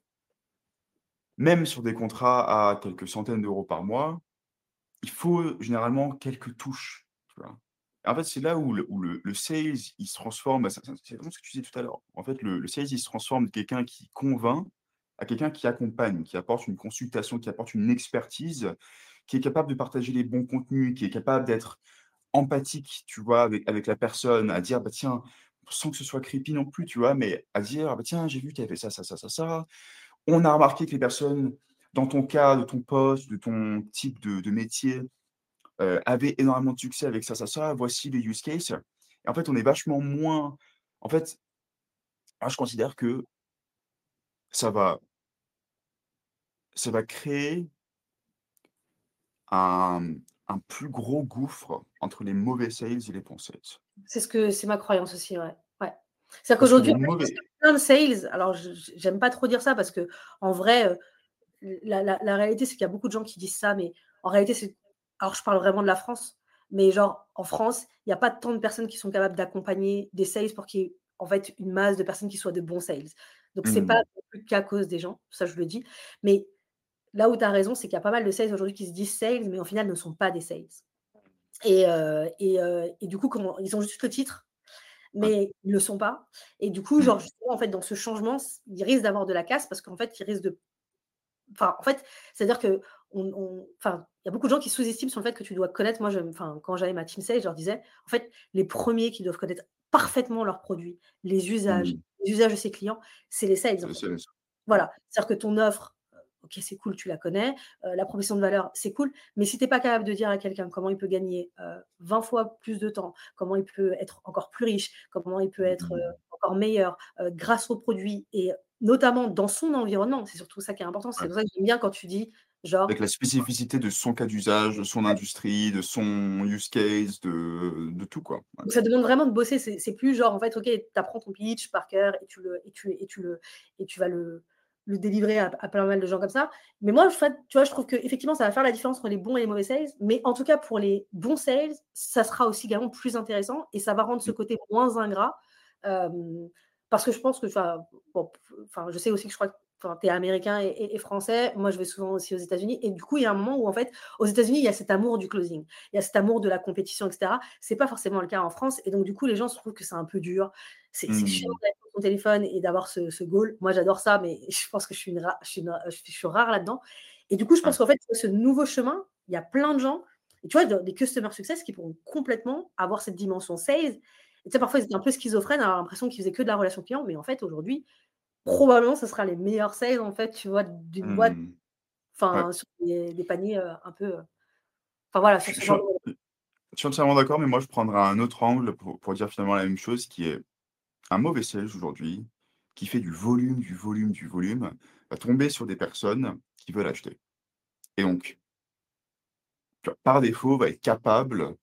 même sur des contrats à quelques centaines d'euros par mois, il faut généralement quelques touches. En fait, c'est là où le, le, sales, il se transforme. Bah, c'est comme ce que tu disais tout à l'heure. En fait, le, le sales, il se transforme de quelqu'un qui convainc à quelqu'un qui accompagne, qui apporte une consultation, qui apporte une expertise, qui est capable de partager les bons contenus, qui est capable d'être empathique, tu vois, avec, avec la personne, à dire, bah tiens, sans que ce soit creepy non plus, tu vois, mais à dire, bah tiens, j'ai vu que tu avais fait ça, ça, ça, ça, ça. On a remarqué que les personnes, dans ton cas, de ton poste, de ton type de, métier, euh, avaient énormément de succès avec ça, ça, ça. Voici les use cases. Et en fait, on est vachement moins. En fait, moi, je considère que ça va ça va créer un, plus gros gouffre entre les mauvais sales et les bons sales.
C'est ce que c'est ma croyance aussi, ouais. ouais. C'est-à-dire qu'aujourd'hui, plein de sales, alors j'aime pas trop dire ça parce que en vrai, la, réalité, c'est qu'il y a beaucoup de gens qui disent ça, mais en réalité, c'est. Alors je parle vraiment de la France, mais genre en France, il n'y a pas tant de personnes qui sont capables d'accompagner des sales pour qu'il y ait en fait une masse de personnes qui soient de bons sales. Donc c'est mmh. pas qu'à cause des gens, ça je le dis. Mais Là où tu as raison, c'est qu'il y a pas mal de sales aujourd'hui qui se disent sales, mais au final ne sont pas des sales. Et, euh, euh, et, du coup, ils ont juste le titre, mais ils ne le sont pas. Et du coup, mmh. genre, justement, en fait, dans ce changement, ils risquent d'avoir de la casse parce qu'en fait, ils risquent de. Enfin, en fait, c'est-à-dire que. On, Enfin, il y a beaucoup de gens qui sous-estiment sur le fait que tu dois connaître. Moi, je, enfin, quand j'avais ma team sales, je leur disais, en fait, les premiers qui doivent connaître parfaitement leurs produits, les usages, mmh. les usages de ses clients, c'est les sales. Voilà. C'est-à-dire que ton offre, ok, c'est cool, tu la connais. Euh, la proposition de valeur, c'est cool. Mais si tu n'es pas capable de dire à quelqu'un comment il peut gagner 20 euh, fois plus de temps, comment il peut être encore plus riche, comment il peut être euh, encore meilleur grâce aux produits et notamment dans son environnement, c'est surtout ça qui est important. C'est pour ça que j'aime bien quand tu dis Genre...
Avec la spécificité de son cas d'usage, de son industrie, de son use case, de, de tout quoi.
ça demande vraiment de bosser. C'est plus genre en fait, ok, tu apprends ton pitch par cœur et tu le et tu et tu le et tu vas le le délivrer à, à, pas mal de gens comme ça. Mais moi, tu vois, je trouve qu'effectivement, ça va faire la différence entre les bons et les mauvais sales. Mais en tout cas, pour les bons sales, ça sera aussi également plus intéressant et ça va rendre ce mmh. côté moins ingrat. Parce que je pense que, bon, enfin, je sais aussi que je crois que enfin, tu es américain et, français. Moi, je vais souvent aussi aux États-Unis. Et du coup, il y a un moment où, en fait, aux États-Unis, il y a cet amour du closing. Il y a cet amour de la compétition, etc. C'est pas forcément le cas en France. Et donc, du coup, les gens se trouvent que c'est un peu dur. C'est mmh. chiant d'être sur ton téléphone et d'avoir ce, ce, goal. Moi, j'adore ça, mais je pense que je suis, une je suis, je suis rare là-dedans. Et du coup, je pense qu'en fait, ce nouveau chemin, il y a plein de gens, et tu vois, des customer success qui pourront complètement avoir cette dimension sales. Tu sais, parfois, ils étaient un peu schizophrènes, avoir l'impression qu'ils faisaient que de la relation client, mais en fait, aujourd'hui, probablement, ce sera les meilleurs sales, en fait, tu vois, d'une boîte, mmh. enfin, sur des, paniers euh, un peu. Euh, enfin, voilà, sur ce genre
je, suis entièrement d'accord, mais moi, je prendrai un autre angle pour, pour, dire finalement la même chose, qui est un mauvais sales aujourd'hui, qui fait du volume, du volume, du volume, va tomber sur des personnes qui veulent acheter. Et donc, par défaut, va être capable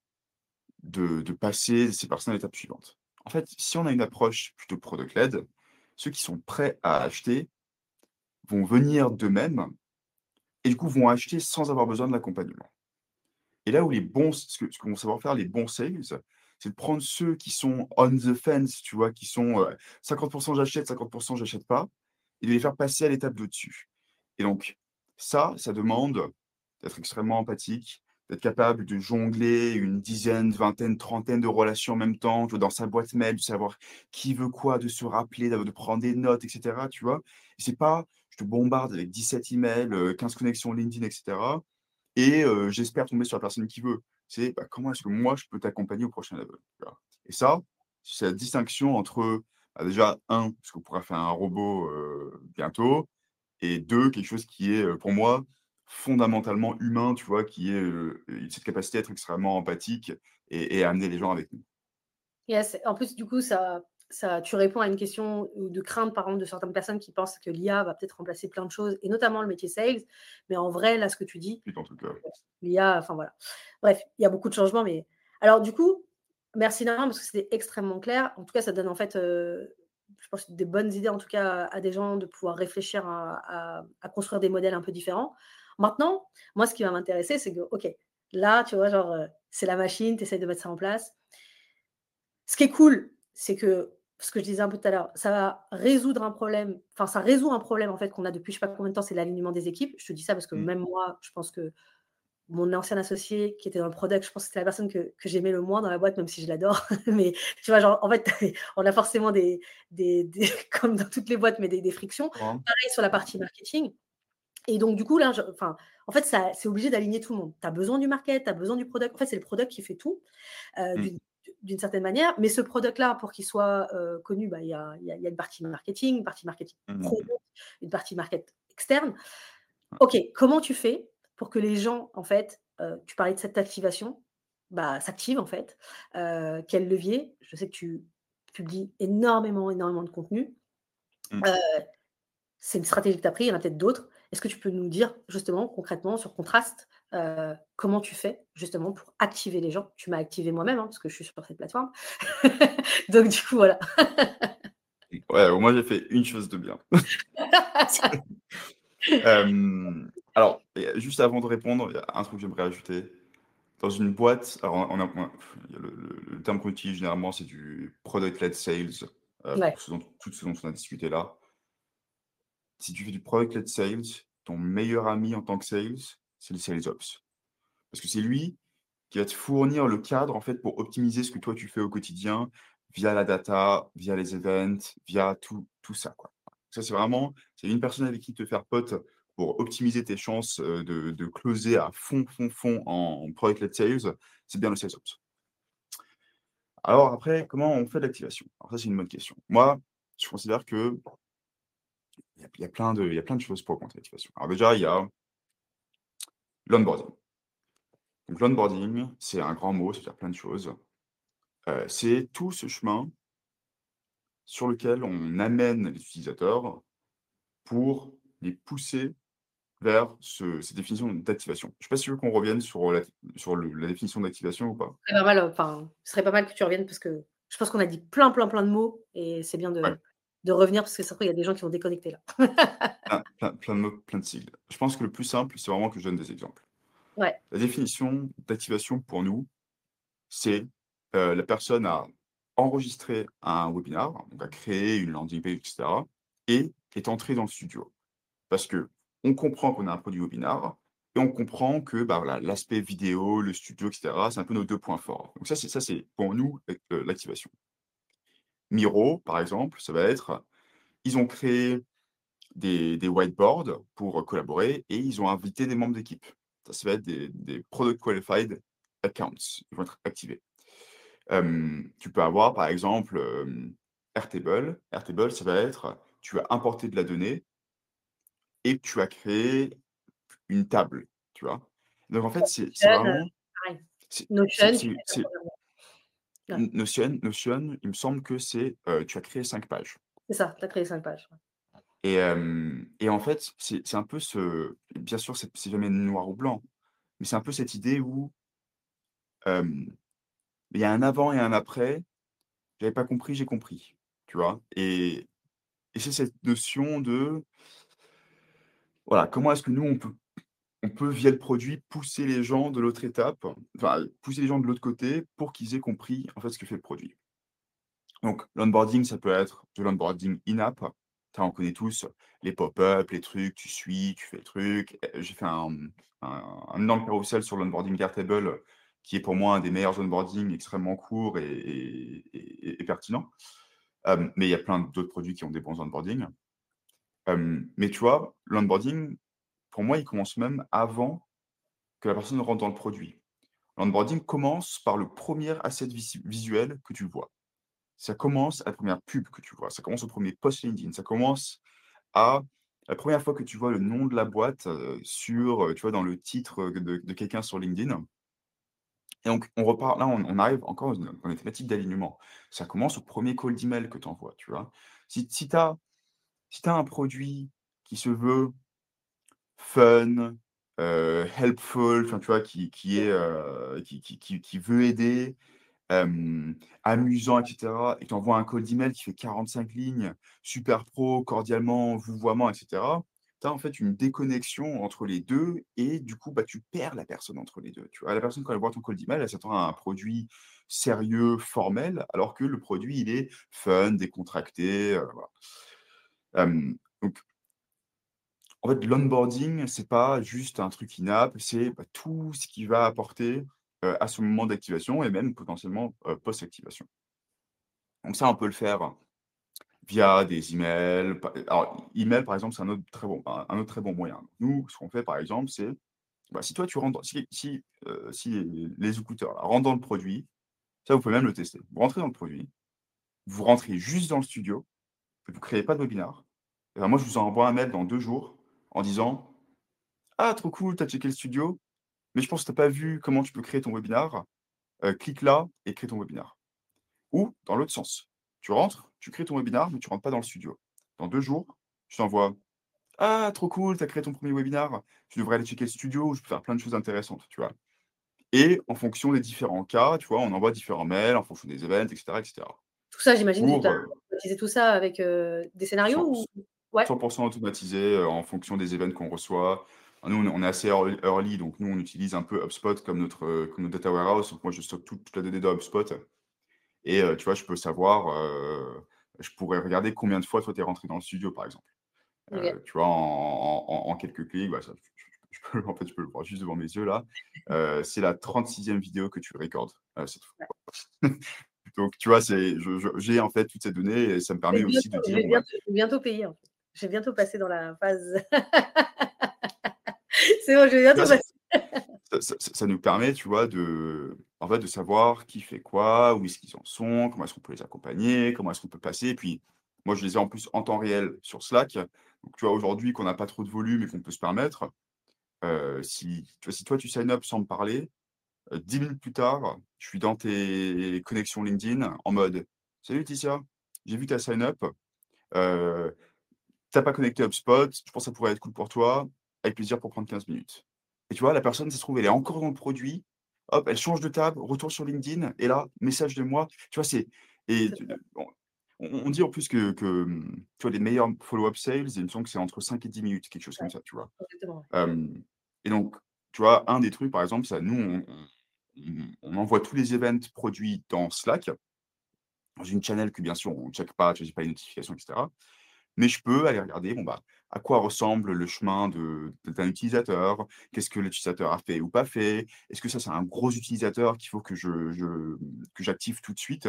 de, passer ces personnes à l'étape suivante. En fait, si on a une approche plutôt product-led, ceux qui sont prêts à acheter vont venir d'eux-mêmes et du coup vont acheter sans avoir besoin de l'accompagnement. Et là où les bons, ce que, ce vont savoir faire les bons sales, c'est de prendre ceux qui sont on the fence, tu vois, qui sont 50% j'achète, 50% j'achète pas, et de les faire passer à l'étape de dessus. Et donc, ça, ça demande d'être extrêmement empathique, d'être capable de jongler une dizaine, vingtaine, trentaine de relations en même temps, dans sa boîte mail, de savoir qui veut quoi, de se rappeler, de prendre des notes, etc. Tu vois c'est pas, je te bombarde avec 17 emails, 15 connexions LinkedIn, etc. Et j'espère tomber sur la personne qui veut. C'est bah, comment est-ce que moi, je peux t'accompagner au prochain level Et ça, c'est la distinction entre, bah, déjà, un, parce qu'on pourra faire un robot bientôt, et deux, quelque chose qui est, pour moi, fondamentalement humain, tu vois, qui est cette capacité à être extrêmement empathique et, à amener les gens avec nous.
Yes. En plus, du coup, ça, ça, tu réponds à une question de crainte, par exemple, de certaines personnes qui pensent que l'IA va peut-être remplacer plein de choses, et notamment le métier sales. Mais en vrai, là, ce que tu dis, l'IA, enfin voilà. Bref, il y a beaucoup de changements. Mais alors, du coup, merci Nara, parce que c'était extrêmement clair. En tout cas, ça donne en fait, je pense, des bonnes idées, en tout cas, à des gens de pouvoir réfléchir à construire des modèles un peu différents. Maintenant, moi, ce qui va m'intéresser, c'est que, OK, là, tu vois, genre, euh, c'est la machine, tu essaies de mettre ça en place. Ce qui est cool, c'est que, ce que je disais un peu tout à l'heure, ça va résoudre un problème, enfin, ça résout un problème, en fait, qu'on a depuis je ne sais pas combien de temps, c'est l'alignement des équipes. Je te dis ça parce que mmh. même moi, je pense que mon ancien associé qui était dans le product, je pense que c'était la personne que, j'aimais le moins dans la boîte, même si je l'adore. mais tu vois, genre, en fait, on a forcément des, des, comme dans toutes les boîtes, mais des, des frictions. Pareil sur la partie marketing. Et donc, du coup, là, enfin, en fait, c'est obligé d'aligner tout le monde. Tu as besoin du market, tu as besoin du product. En fait, c'est le product qui fait tout, euh, mmh. d'une certaine manière. Mais ce product-là, pour qu'il soit euh, connu, bah, il y, a, y, a, une partie marketing, une partie marketing mmh. product, une partie market externe. OK, comment tu fais pour que les gens, en fait, euh, tu parlais de cette activation, bah, s'activent, en fait Quel levier? Je sais que tu publies énormément, énormément de contenu. Mmh. c'est une stratégie que tu as pris, il y en a peut-être d'autres. Est-ce que tu peux nous dire justement concrètement sur Contraste euh, comment tu fais justement pour activer les gens? Tu m'as activé moi-même hein, parce que je suis sur cette plateforme. Donc du coup voilà.
ouais, moi j'ai fait une chose de bien. Euh, alors, juste avant de répondre, il y a un truc que j'aimerais ajouter. Dans une boîte, alors on a, le, terme qu'on utilise généralement, c'est du product-led sales, euh, tout ce dont on a discuté là si tu fais du product-led sales, ton meilleur ami en tant que sales, c'est le sales ops. Parce que c'est lui qui va te fournir le cadre en fait pour optimiser ce que toi tu fais au quotidien via la data, via les events, via tout, tout ça. Quoi. Ça, c'est vraiment, c'est une personne avec qui te faire pote pour optimiser tes chances euh, de, de closer à fond, fond, fond en product-led sales, c'est bien le sales ops. Alors après, comment on fait l'activation? Alors ça, c'est une bonne question. Moi, je considère que il y a, plein de, il y a plein de choses pour augmenter l'activation. Alors déjà, il y a l'onboarding. Donc l'onboarding, c'est un grand mot, c'est-à-dire plein de choses. Euh, c'est tout ce chemin sur lequel on amène les utilisateurs pour les pousser vers ce, cette définition d'activation. Je ne sais pas si tu veux qu'on revienne sur, la, sur la définition d'activation ou pas.
Pas mal, enfin, ce serait pas mal que tu reviennes parce que je pense qu'on a dit plein, plein, plein de mots et c'est bien de, de revenir parce que ça il y a des gens qui vont déconnecter là.
plein, de mots, plein de sigles. Je pense que le plus simple, c'est vraiment que je donne des exemples.
Ouais.
La définition d'activation pour nous, c'est euh, la personne a enregistré un webinar, donc a créé une landing page, etc., et est entrée dans le studio. parce qu'on comprend qu'on a un produit webinar et on comprend que bah, voilà, l'aspect vidéo, le studio, etc., c'est un peu nos deux points forts. Donc ça, c'est ça, c'est pour nous euh, l'activation. Miro, par exemple, ça va être, ils ont créé des, des whiteboards pour collaborer et ils ont invité des membres d'équipe. Ça, ça va être des, des Product Qualified Accounts. Ils vont être activés. tu peux avoir, par exemple, Airtable. Airtable, ça va être, tu as importé de la donnée et tu as créé une table, tu vois. Donc, en fait, c'est vraiment...
Notion,
Notion, Notion, il me semble que c'est, tu as créé cinq pages.
C'est ça, tu as créé cinq pages.
Et, et en fait, c'est un peu ce. Bien sûr, c'est jamais noir ou blanc, mais c'est un peu cette idée où il y a un avant et un après. J'avais pas compris, j'ai compris. Tu vois? Et, et c'est cette notion de. Voilà, comment est-ce que nous, on peut, on peut, via le produit, pousser les gens de l'autre étape, enfin, pousser les gens de l'autre côté pour qu'ils aient compris en fait ce que fait le produit. Donc, l'onboarding, ça peut être de l'onboarding in-app, on connaît tous les pop-up, les trucs, tu suis, tu fais le truc. J'ai fait un, un, un énorme carousel sur l'onboarding Airtable, qui est pour moi un des meilleurs onboarding extrêmement court et, pertinent. mais il y a plein d'autres produits qui ont des bons onboarding. mais tu vois, l'onboarding, pour moi, il commence même avant que la personne rentre dans le produit. L'onboarding commence par le premier asset visuel que tu vois ça commence à la première pub que tu vois, ça commence au premier post LinkedIn, ça commence à la première fois que tu vois le nom de la boîte sur, tu vois, dans le titre de, quelqu'un sur LinkedIn. Et donc, on repart, là, on, arrive encore dans les thématiques d'alignement. Ça commence au premier call d'email que tu envoies, tu vois. Si, si tu as, si as un produit qui se veut fun, helpful, tu vois, qui, qui, est, qui, qui, qui, veut aider, amusant, etc. Et tu envoies un code d'email qui fait 45 lignes, super pro, cordialement, vouvoiement, etc. Tu as en fait une déconnexion entre les deux et du coup, bah, tu perds la personne entre les deux. Tu vois, la personne, quand elle voit ton code d'email, elle s'attend à un produit sérieux, formel, alors que le produit, il est fun, décontracté. donc, en fait, l'onboarding, c'est pas juste un truc in-app, c'est bah, tout ce qui va apporter à ce moment d'activation et même potentiellement post-activation. Donc ça, on peut le faire via des emails. Alors, email, par exemple, c'est un autre très bon, un autre très bon moyen. Nous, ce qu'on fait, par exemple, c'est bah, si toi, tu rentres, si, si, euh, les écouteurs rentrent dans le produit, ça, vous pouvez même le tester. Vous rentrez dans le produit, vous rentrez juste dans le studio, vous ne créez pas de webinar. Ben, moi, je vous envoie un mail dans deux jours en disant Ah, trop cool, tu as checké le studio, mais je pense que tu n'as pas vu comment tu peux créer ton webinar. Euh, clique là et crée ton webinar. Ou dans l'autre sens. Tu rentres, tu crées ton webinar, mais tu ne rentres pas dans le studio. Dans deux jours, je t'envoie Ah, trop cool, tu as créé ton premier webinar. Tu devrais aller checker le studio, je peux faire plein de choses intéressantes, tu vois. Et en fonction des différents cas, tu vois, on envoie différents mails en fonction des événements, etc. etc.
Tout ça, j'imagine que tu as euh, tout ça avec euh, des scénarios 100%,
ou... ouais. 100% automatisé en fonction des événements qu'on reçoit. Nous, on est assez early, donc nous, on utilise un peu HubSpot comme notre, comme notre data warehouse. Donc moi, je stocke toute, la donnée dans HubSpot. Et euh, tu vois, je peux savoir, euh, je pourrais regarder combien de fois toi, tu es rentré dans le studio, par exemple. Euh, tu vois, en, quelques clics, bah, je, peux, en fait, je peux le voir juste devant mes yeux là. c'est la 36e vidéo que tu recordes cette fois. donc, tu vois, j'ai en fait toutes ces données et ça me permet aussi de dire.
Je vais bientôt, bientôt payer. En fait. Je vais bientôt passer dans la phase. C'est bon, je vais bientôt
ça, ça, nous permet, tu vois, de, en fait, de savoir qui fait quoi, où est-ce qu'ils en sont, comment est-ce qu'on peut les accompagner, comment est-ce qu'on peut passer. Et puis, moi, je les ai en plus en temps réel sur Slack. Donc, tu vois, aujourd'hui, qu'on n'a pas trop de volume et qu'on peut se permettre, euh, si, tu vois, si toi, tu sign up sans me parler, euh, dix minutes plus tard, je suis dans tes connexions LinkedIn en mode Salut Laetitia, j'ai vu ta sign up. Euh, tu n'as pas connecté HubSpot, je pense que ça pourrait être cool pour toi avec plaisir pour prendre 15 minutes. Et tu vois, la personne, ça se trouve, elle est encore dans le produit. Hop, elle change de table, retour sur LinkedIn, et là, message de moi. Tu vois, c'est. Et on, dit en plus que, que, tu vois, les meilleurs follow-up sales, il me semble que c'est entre 5 et 10 minutes, quelque chose comme ça, tu vois. et donc, tu vois, un des trucs, par exemple, ça, nous, on, envoie tous les events produits dans Slack, dans une channel que bien sûr, on ne check pas, tu n'as pas les notifications, etc. Mais je peux aller regarder, bon, bah, à quoi ressemble le chemin d'un utilisateur? Qu'est-ce que l'utilisateur a fait ou pas fait? Est-ce que ça, c'est un gros utilisateur qu'il faut que j'active tout de suite?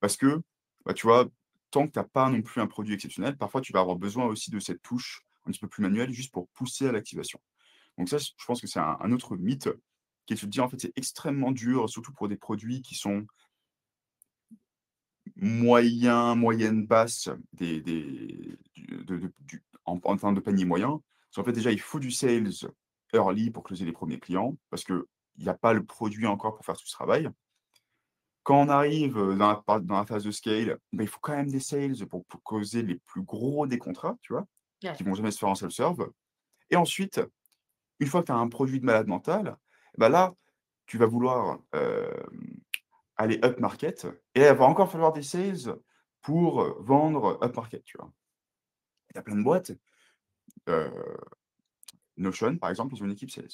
Parce que, bah, tu vois, tant que tu as pas non plus un produit exceptionnel, parfois tu vas avoir besoin aussi de cette touche un petit peu plus manuelle juste pour pousser à l'activation. Donc ça, je pense que c'est un un autre mythe qui est de se dire, en fait, c'est extrêmement dur, surtout pour des produits qui sont moyens, moyenne basse, des des du de de du en en termes de panier moyen. Parce qu'en fait, déjà, il faut du sales early pour closer les premiers clients, parce qu'il y a pas le produit encore pour faire tout ce travail. Quand on arrive, heu, dans la par dans la phase de scale, bah, il faut quand même des sales pour pour closer les plus gros des contrats, tu vois? Qui vont jamais se faire en self-serve et ensuite, une fois que tu as un produit de malade mental, bah, là, tu vas vouloir, hem, aller upmarket et il va encore falloir des sales pour, heu, vendre upmarket, tu vois? Tu as plein de boîtes, heu, Notion, par exemple, ils ont une équipe sales.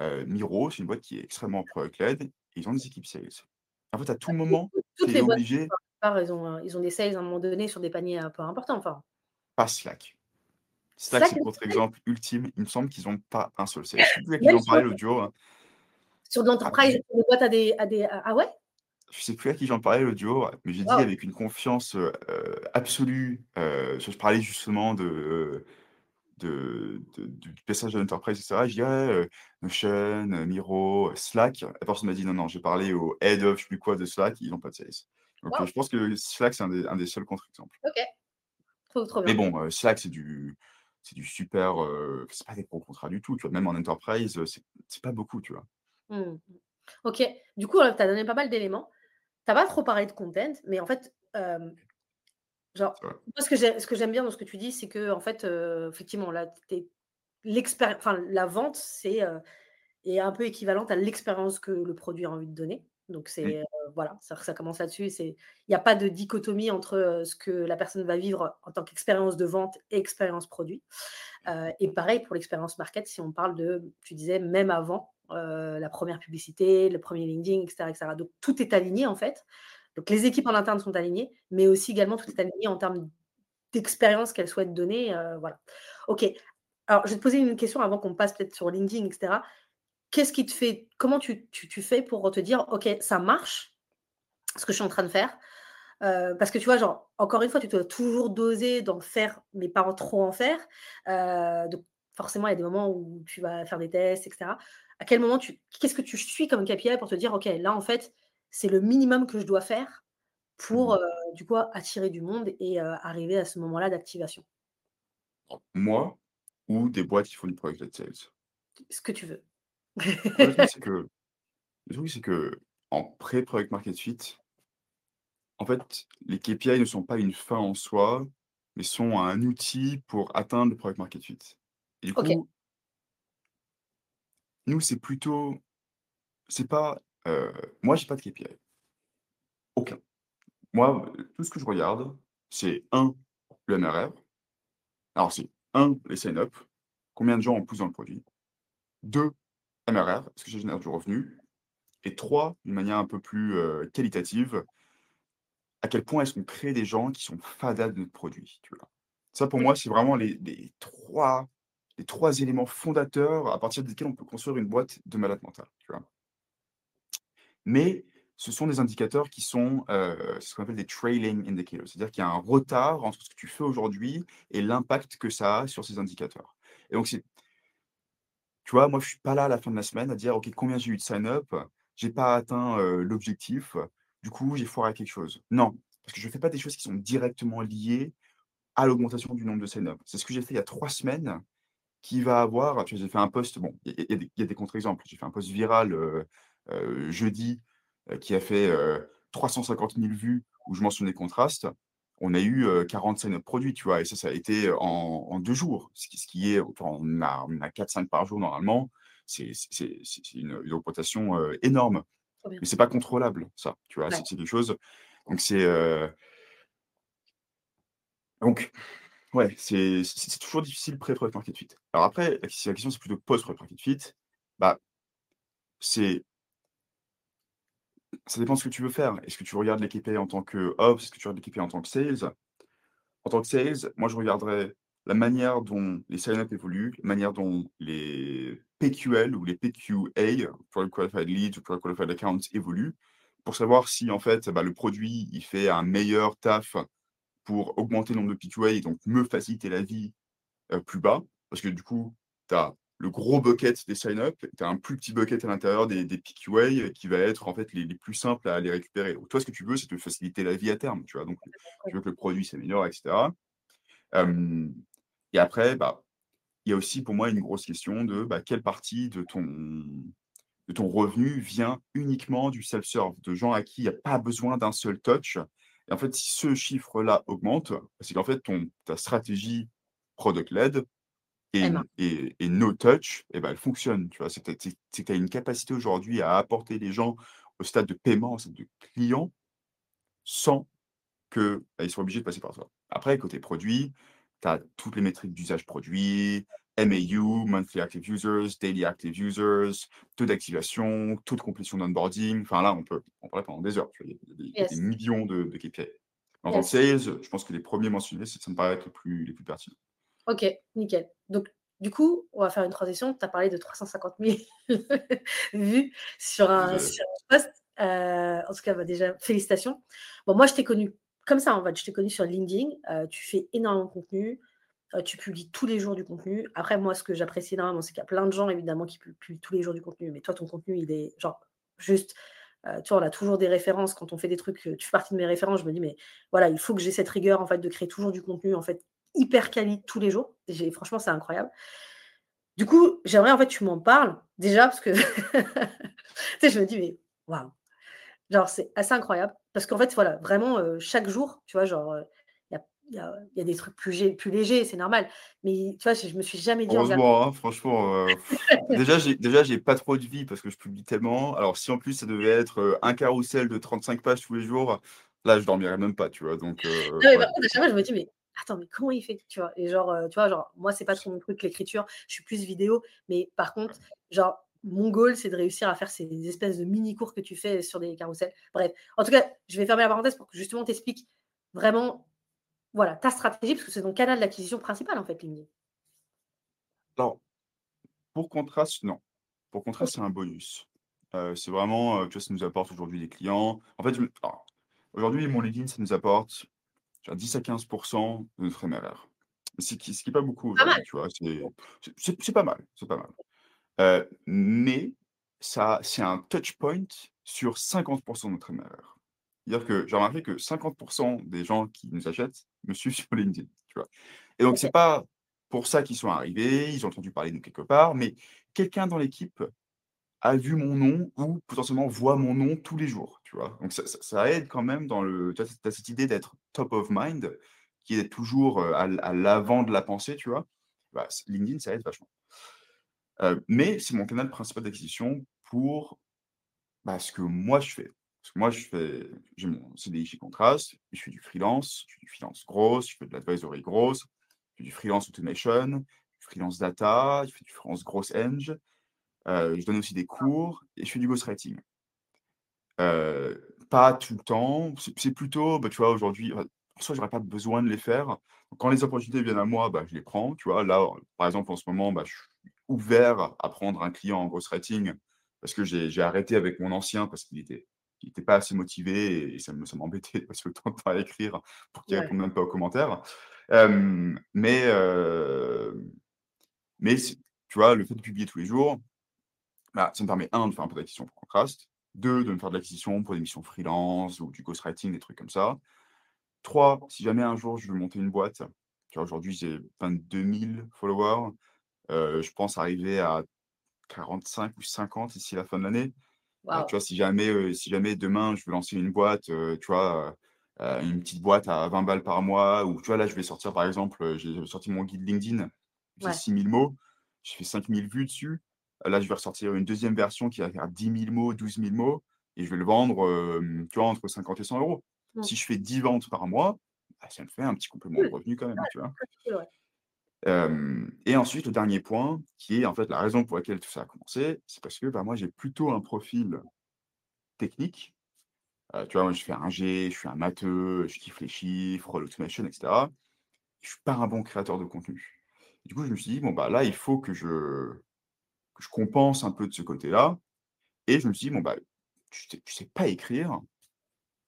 Heu, Miro, c'est une boîte qui est extrêmement product led, ils ont des équipes sales. En fait, à tout moment,
Toutes
tu es
boîtes
obligé
ils ont, ils ont des sales à un moment donné sur des paniers un peu importants, enfin.
pas Slack. Slack,
Slack
c'est le
et
contre-exemple ultime. Il me semble qu'ils ont pas un seul sales. Je sais plus à qui
Même
j'en
sur
hein.
de
Ah,
l'enterprise, des boîtes à des à des ah ouais?
Je sais plus à qui j'en parlais l'autre jour, mais j'ai dit
Waouh!
avec une confiance, absolue, heu, je parlais justement de, de de du passage de l'enterprise et cetera. Je dis: «Ouais, heu, Notion, Miro, Slack». La personne m'a dit: «Non, non, j'ai parlé au head of je sais plus quoi de Slack, ils ont pas de sales». Donc, je pense que Slack, c'est un des un des seuls contre-exemples.
OK, trop, trop
Mais
bien.
bon, Slack, c'est du c'est du super, heu, c'est pas des gros contrats du tout, tu vois? Même en enterprise, heu, c'est c'est pas beaucoup, tu vois?
Mmh mh. OK. Du coup, tu as donné pas mal d'éléments. Tu as pas trop parlé de content, mais en fait, genre, moi, ce que que j'aime bien dans ce que tu dis, c'est qu'en fait, heu, effectivement, là, enfin, la vente, c'est, est un peu équivalente à l'expérience que le produit a envie de donner. Donc
Mmh.
c'est, voilà, que ça commence là-dessus. Il y a pas de dichotomie entre, ce que la personne va vivre en tant qu'expérience de vente et expérience produit. Heu et pareil pour l'expérience market, si on parle de tu disais même avant, heu, la première publicité, le premier LinkedIn et cetera et cetera. Donc tout est aligné en fait. Donc les équipes en interne sont alignées, mais aussi également tout est aligné en termes d'expérience qu'elles souhaitent donner, heu, voilà. OK. Alors je vais te poser une question avant qu'on passe peut-être sur LinkedIn et cetera. Qu'est-ce qui te fait comment tu tu fais pour te dire: «OK, ça marche, ce que je suis en train de faire»? Heu, parce que tu vois, genre, encore une fois, tu dois toujours doser d'en faire, mais pas en trop en faire. Donc forcément, il y a des moments où tu vas faire des tests et cetera. À quel moment tu qu'est-ce que tu suis comme KPI pour te dire: «OK, là, en fait, c'est le minimum que je dois faire pour,
Mmh
heu, du coup, attirer du monde et heu, arriver à ce moment-là d'activation»?
Moi ou des boîtes qui font du product sales?
Ce que tu veux.
En le truc, c'est que le truc, c'est qu'en pré-product market fit, en fait, les KPI ne sont pas une fin en soi, mais sont un outil pour atteindre le product market fit. Et du
OK,
coup, nous, c'est plutôt c'est pas, heu, moi, j'ai pas de KPI, aucun. Moi, tout ce que je regarde, c'est un le MRR. Alors c'est un les sign up, combien de gens ont poussé dans le produit. 2 MRR, est-ce que ça génère du revenu? Et 3 d'une manière un peu plus, heu, qualitative, à quel point est-ce qu'on crée des gens qui sont fadas de notre produit, tu vois? Ça pour
OK,
moi, c'est vraiment les les 3 3 éléments fondateurs à partir desquels on peut construire une boîte de malade mental, tu vois? Mais ce sont des indicateurs qui sont, c'est ce qu'on appelle des trailing indicators. C'est-à-dire qu'il y a un retard entre ce que tu fais aujourd'hui et l'impact que ça a sur ces indicateurs. Et donc c'est tu vois, moi je suis pas là à la fin de la semaine à dire: «OK, combien j'ai eu de sign up? J'ai pas atteint, heu, l'objectif, du coup j'ai foiré quelque chose». Non, parce que je fais pas des choses qui sont directement liées à l'augmentation du nombre de sign up. C'est ce que j'ai fait il y a 3 semaines qui va avoir tu vois, j'ai fait un post, bon, il y a y des il y a des contre-exemples. J'ai fait un post viral, heu heu, jeudi, heu, qui a fait, heu, 350 000 vues où je mentionnais Contrast. On a eu, heu, 40 sign-up produits, tu vois? Et ça, ça a été, en en 2 jours. Ce qui ce qui est enfin, on a on a 4-5 par jour normalement. C'est une une augmentation, énorme. Mais c'est pas contrôlable ça, tu vois?
Ouais.
C'est quelque chose donc c'est, donc Ouais, c'est toujours difficile pré-product market fit. Alors après, la si la question c'est plutôt post-product market fit, bah, c'est ça dépend de ce que tu veux faire. Est-ce que tu regardes KPI en tant que ops? Est-ce que tu regardes KPI en tant que sales? en tant que sales, moi, je regarderais la manière dont les sign-up évoluent, la manière dont les PQL ou les PQA, Product Qualified Leads ou Product Qualified Accounts évoluent, pour savoir si, en fait, bah, le produit, il fait un meilleur taf pour augmenter le nombre de PQA et donc me faciliter la vie euh, plus bas. Parce que du coup, tu as le gros bucket des sign-up, tu as un plus petit bucket à l'intérieur des, des PQA qui va être en fait les, les, plus simples à les récupérer. Donc, toi, ce que tu veux, c'est te faciliter la vie à terme. Tu vois donc, tu veux que le produit s'améliore, etc. Euh, et après, bah, il y a aussi pour moi une grosse question de bah, quelle partie de ton, de ton revenu vient uniquement du self-serve, de gens à qui il n'y a pas besoin d'un seul touch. Et en fait, si ce chiffre-là augmente, c'est qu'en fait, ton, ta stratégie product-led et, et, et, no touch, eh ben, elle fonctionne. Tu vois, c'est que tu as une capacité aujourd'hui à apporter les gens au stade de paiement, au stade de client, sans qu'ils bah, soient obligés de passer par toi. Après, côté produit, tu as toutes les métriques d'usage produit, MAU, Monthly Active Users, Daily Active Users, taux d'activation, taux de complétion d'onboarding. Enfin là, on peut en parler pendant des heures. Il y a des, millions de, de KPI. En tant que sales, je pense que les premiers mentionnés, ça me paraît être les plus, les plus pertinents.
Ok, nickel. Donc, du coup, on va faire une transition. Tu as parlé de 350 000 vues sur un, sur un post. Euh, en tout cas, bah, déjà, félicitations. Bon, moi, je t'ai connu comme ça, en fait. Je t'ai connu sur LinkedIn. Euh, tu fais énormément de contenu. Euh, tu publies tous les jours du contenu. Après, moi, ce que j'apprécie énormément, c'est qu'il y a plein de gens, évidemment, qui publient tous les jours du contenu. Mais toi, ton contenu, il est genre juste. tu vois, on a toujours des références quand on fait des trucs. Tu fais partie de mes références. Je me dis, mais voilà, il faut que j'ai cette rigueur, en fait, de créer toujours du contenu, en fait, hyper quali tous les jours. franchement, c'est incroyable. Du coup, j'aimerais en fait tu m'en parles déjà parce que tu sais, je me dis, mais waouh, genre c'est assez incroyable parce qu'en fait, voilà, vraiment, euh, chaque jour, tu vois, genre, euh, y, a, y, a, des trucs plus, plus légers, c'est normal. Mais tu vois, je, me suis jamais dit.
Heureusement, hein, franchement, euh, déjà, j'ai, déjà, j'ai pas trop de vie parce que je publie tellement. Alors, si en plus ça devait être un carrousel de 35 pages tous les jours, là, je dormirais même pas, tu vois. Donc,
non, mais par contre, je me dis, mais attends, mais comment il fait Tu vois, et genre, tu vois, genre, moi, c'est pas trop mon truc, l'écriture, je suis plus vidéo, mais par contre, genre, mon goal, c'est de réussir à faire ces espèces de mini-cours que tu fais sur des carousels. Bref, en tout cas, je vais fermer la parenthèse pour que justement t'expliques vraiment voilà, ta stratégie, parce que c'est ton canal d'acquisition principal, en fait, LinkedIn.
Alors, pour contraste, non. Pour contraste, c'est un bonus. c'est vraiment, tu vois, ça nous apporte aujourd'hui des clients. En fait, aujourd'hui, mon LinkedIn, ça nous apporte 10 à 15 de notre MRR. Ce qui n'est pas beaucoup tu vois. C'est pas mal, c'est pas mal. Euh, mais ça, c'est un touch point sur 50% de notre MRR. C'est-à-dire que j'ai remarqué que 50% des gens qui nous achètent me suivent sur LinkedIn, tu vois. Et donc, c'est pas pour ça qu'ils sont arrivés, ils ont entendu parler de nous quelque part, mais quelqu'un dans l'équipe a vu mon nom ou potentiellement voit mon nom tous les jours, tu vois. Donc ça, ça, aide quand même dans le... Tu as, cette idée d'être top of mind, qui est toujours à, l'avant de la pensée, tu vois. Bah, LinkedIn, ça aide vachement. Euh, mais c'est mon canal principal d'acquisition pour bah, ce que moi je fais. Parce que moi, je fais, j'ai mon CDI chez Contrast, je fais du freelance, je fais du freelance grosse, je fais de l'advisory grosse, je fais du freelance automation, du freelance data, je fais du freelance grosse eng, euh, je donne aussi des cours et je fais du ghostwriting. Euh, pas tout le temps, c'est plutôt, bah, tu vois, aujourd'hui, en soi, j'aurais pas besoin de les faire. quand les opportunités viennent à moi, bah, je les prends. Tu vois, là, par exemple, en ce moment, bah, je suis ouvert à prendre un client en ghostwriting parce que j'ai arrêté avec mon ancien parce qu'il était, il pas assez motivé et ça m'embêtait de passer autant de temps à écrire pour qu'il ne réponde même pas aux commentaires. mais, mais tu vois, le fait de publier tous les jours, bah, ça me permet, un, de faire un peu d'acquisition pour Contrast, deux, de me faire de l'acquisition pour des missions freelance ou du ghostwriting, des trucs comme ça. Trois, si jamais un jour je veux monter une boîte, aujourd'hui j'ai 22 000 followers, euh, je pense arriver à 45 ou 50 ici la fin de l'année. Euh, tu vois, si jamais, si jamais demain je veux lancer une boîte, tu vois, une petite boîte à 20 balles par mois, ou tu vois, là je vais sortir par exemple, j'ai sorti mon guide LinkedIn, j'ai 6000 mots, je fais 5000 vues dessus. Là, je vais ressortir une deuxième version qui va faire 10 000 mots, 12 000 mots, et je vais le vendre, tu vois, entre 50 et 100 euros. Si je fais 10 ventes par mois, bah, ça me fait un petit complément de revenu quand même, tu vois? Et ensuite, le dernier point, qui est en fait la raison pour laquelle tout ça a commencé, c'est parce que bah, moi, j'ai plutôt un profil technique. tu vois, moi, je fais un G, je suis un matheux, je kiffe les chiffres, l'automation, etc. je suis pas un bon créateur de contenu. Du coup, je me suis dit: «Bon, bah, là, il faut que je compense un peu de ce côté-là» et je me suis dit: «Bon, bah, tu sais tu sais pas écrire,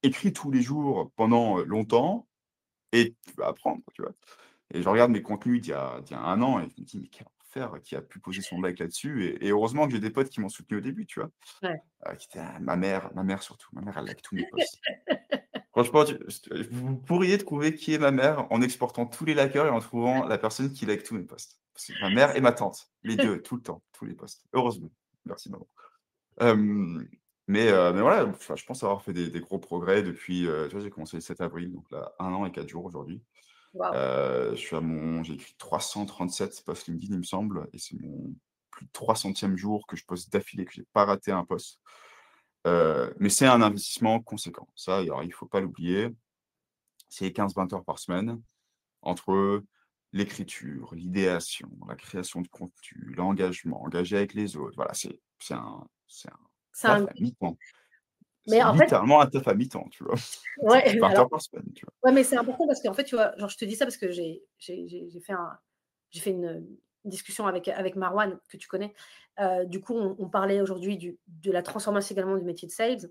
écris tous les jours pendant, longtemps et tu vas apprendre», tu vois? Et je regarde mes contenus d'il y a d'il y a 1 an et je me dis: «Mais quel enfer, qui a pu poser son like là-dessus?» et et heureusement que j'ai des potes qui m'ont soutenu au début, tu vois?
Ouais.
Heu, qui étaient ah, ma mère ma mère surtout, ma mère elle like tous mes posts. Franchement, tu vous pourriez trouver qui est ma mère en exportant tous les likers et en trouvant la personne qui like tous mes posts. Ma mère et ma tante, les 2 tout le temps, tous les posts. Heureusement. Merci maman. Mais heu, mais voilà, je pense avoir fait des des gros progrès depuis, heu, tu vois, j'ai commencé le 7 avril, donc là, 1 an et 4 jours aujourd'hui.
Waouh!
Heu, je suis à mon j'ai écrit 337 posts LinkedIn, il me semble et c'est mon plus de 300e jour que je poste d'affilée, que j'ai pas raté un post. Heu, mais c'est un investissement conséquent. Ça, alors il faut pas l'oublier. C'est 15-20 heures par semaine entre l'écriture, l'idéation, la création de contenu, l'engagement, engager avec les autres. Voilà, c'est un c'est un
un
mi-temps.
Mais
C'est
en fait
littéralement un taf à mi-temps, tu vois?
ouais,
20
alors
par semaine, tu vois?
ouais, mais c'est important parce qu'en fait, tu vois, genre, je te dis ça parce que j'ai fait un fait une, une discussion avec avec Marwan, que tu connais. Heu, du coup, on on parlait aujourd'hui de la transformation également du métier de sales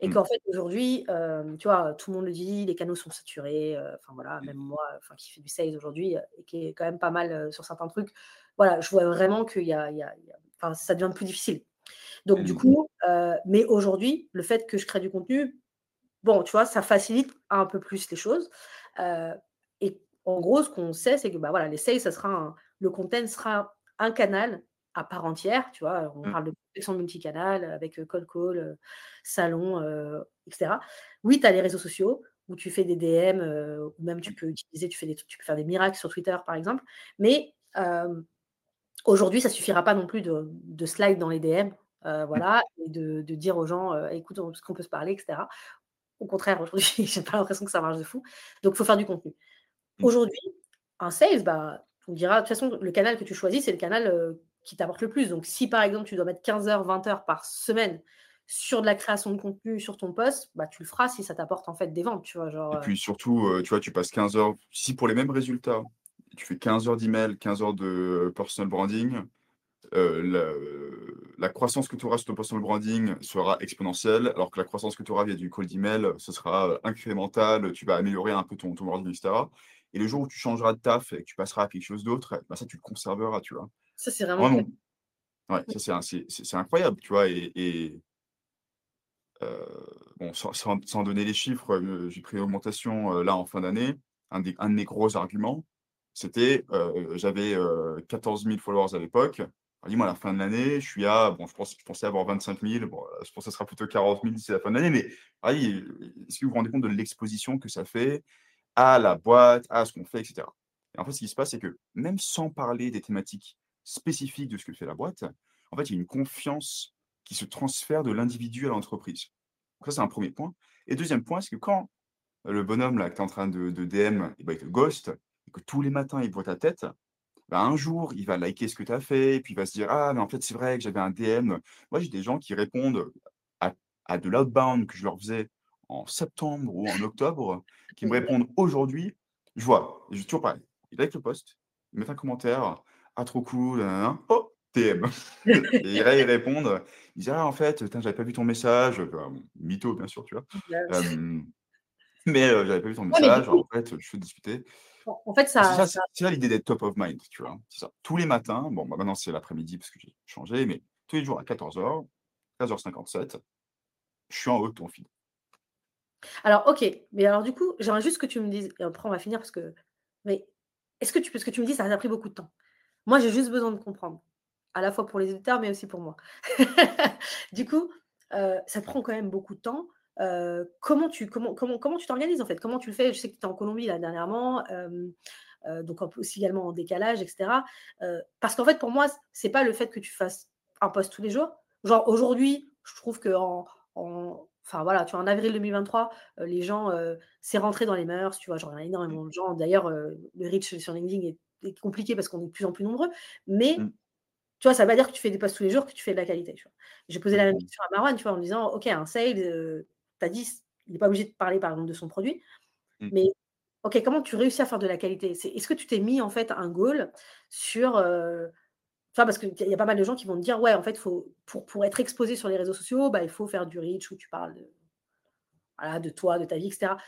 et
Mmh.
qu'en fait, aujourd'hui, hem, tu vois, tout le monde le dit, les canaux sont saturés, heu, enfin voilà, même
Mmh.
moi, enfin qui fait du sales aujourd'hui, et qui est quand même pas mal, sur certains trucs, voilà, je vois vraiment qu'il y a y a y ça devient plus difficile. Donc du coup, heu, mais aujourd'hui, le fait que je crée du contenu, bon, tu vois, ça facilite un peu plus les choses, heu et en gros, ce qu'on sait, c'est que, bah, voilà, les sales, ça sera un le content sera un canal à part entière, tu vois? On
Mmh.
parle de prospection multicanal avec, heu, cold call, salon, heu et cetera. Oui, tu as les réseaux sociaux où tu fais des DM, ou même tu
Mmh.
peux utiliser tu fais des tu peux faire des miracles sur Twitter, par exemple, mais Aujourd'hui, ça suffira pas non plus de de slide dans les DM, heu,
Mmh.
voilà et de de dire aux gens, heu: «Écoute, on est-ce qu'on peut se parler?» et cetera. Au contraire, aujourd'hui, j'ai pas l'impression que ça marche de fou. Donc il faut faire du contenu.
Mmh.
Aujourd'hui, un sales, bah, on dira de toute façon, le canal que tu choisis, c'est le canal, heu, qui t'apporte le plus. Donc si, par exemple, tu dois mettre 15 heures, 20 heures par semaine sur de la création de contenu sur ton poste, bah, tu le feras si ça t'apporte, en fait, des ventes, tu vois? Genre,
Et
heu
puis surtout, tu vois, tu passes 15 heures si pour les mêmes résultats, tu fais 15 heures d'email, 15 heures de personal branding, la croissance que tu auras sur ton personal branding sera exponentielle, alors que la croissance que tu auras via du cold email, ce sera, heu, incrémental, tu vas améliorer un peu ton ton branding et cetera. Et le jour où tu changeras de taf et que tu passeras à quelque chose d'autre, bah, ça tu le conserveras, tu vois?
ça, c'est vraiment
ouais, ça c'est incroyable, tu vois? Et et Heu, bon, sans sans sans donner les chiffres, heu, j'ai pris une augmentation, là, en fin d'année. Un des un de mes gros arguments, c'était, j'avais, heu, 14 000 followers à l'époque. Dis-moi à la fin de l'année, je suis à bon, je pensais avoir 25 000. Bon, je pense que ça sera plutôt 40 000 d'ici la fin de l'année, mais heu, est-ce que vous vous rendez compte de l'exposition que ça fait à la boîte, à ce qu'on fait et cetera? Et en fait, ce qui se passe, c'est que même sans parler des thématiques spécifiques de ce que fait la boîte, en fait, il y a une confiance qui se transfère de l'individu à l'entreprise. Ça, c'est un premier point et deuxième point, c'est que quand le bonhomme là que tu es en train de DM et bah, il te ghost et que tous les matins il voit ta tête, bah, un jour, il va liker ce que tu as fait et puis il va se dire: «Ah mais en fait, c'est vrai que j'avais un DM». Moi, j'ai des gens qui répondent à à de l'outbound que je leur faisais en septembre ou en octobre, qui me répondent aujourd'hui. Je vois, j'ai toujours pareil. Ils likent le post, ils mettent un commentaire: «Ah trop cool, nin oh, DM». Et là, ils répondent, ils disent: «Ah en fait, j'avais pas vu ton message», enfin, mytho bien sûr, tu vois? Mais «J'avais pas vu ton
Ouais,
message,
coup,
en fait, je souhaite discuter».
En fait,
c'est
ça
c'est ça l'idée d'être top of mind, tu vois? Ça. Tous les matins, bon, bah, maintenant c'est l'après-midi parce que j'ai changé, mais tous les jours à 14:00-15:57, je suis en haut de ton feed.
Alors OK, mais alors du coup, j'aimerais juste que tu me dises et après on va finir parce que mais est-ce que tu parce que tu me dis: «Ça t'a pris beaucoup de temps». Moi, j'ai juste besoin de comprendre, à la fois pour les auditeurs, mais aussi pour moi. Du coup, heu, ça te prend quand même beaucoup de temps. Heu, comment tu comment comment comment tu t'organises, en fait? Comment tu le fais? Je sais que tu étais en Colombie là dernièrement, hem, heu, donc en plus également en décalage et cetera. Heu, parce qu'en fait, pour moi, c'est pas le fait que tu fasses un post tous les jours. Genre aujourd'hui, je trouve qu'en en enfin voilà, tu vois, en avril 2023, heu, les gens, c'est rentré dans les mœurs, tu vois? Genre, il y a
Mmh,
énormément de gens d'ailleurs, le reach sur LinkedIn est est compliqué parce qu'on est de plus en plus nombreux, mais
mmh,
tu vois, ça veut pas dire que tu fais des posts tous les jours, que tu fais de la qualité, tu vois? J'ai posé la
mmh,
même
mmh,
question à Marwan, tu vois, en me disant: «OK, un sale, as dit, il est pas obligé de parler, par exemple, de son produit,
mmh,
mais OK, comment tu réussis à faire de la qualité? Est-ce que tu t'es mis en fait un goal sur? Parce qu'il y a pas mal de gens qui vont te dire: «Ouais, en fait, faut pour pour être exposé sur les réseaux sociaux, bah, il faut faire du reach où tu parles de voilà, de toi, de ta vie et cetera».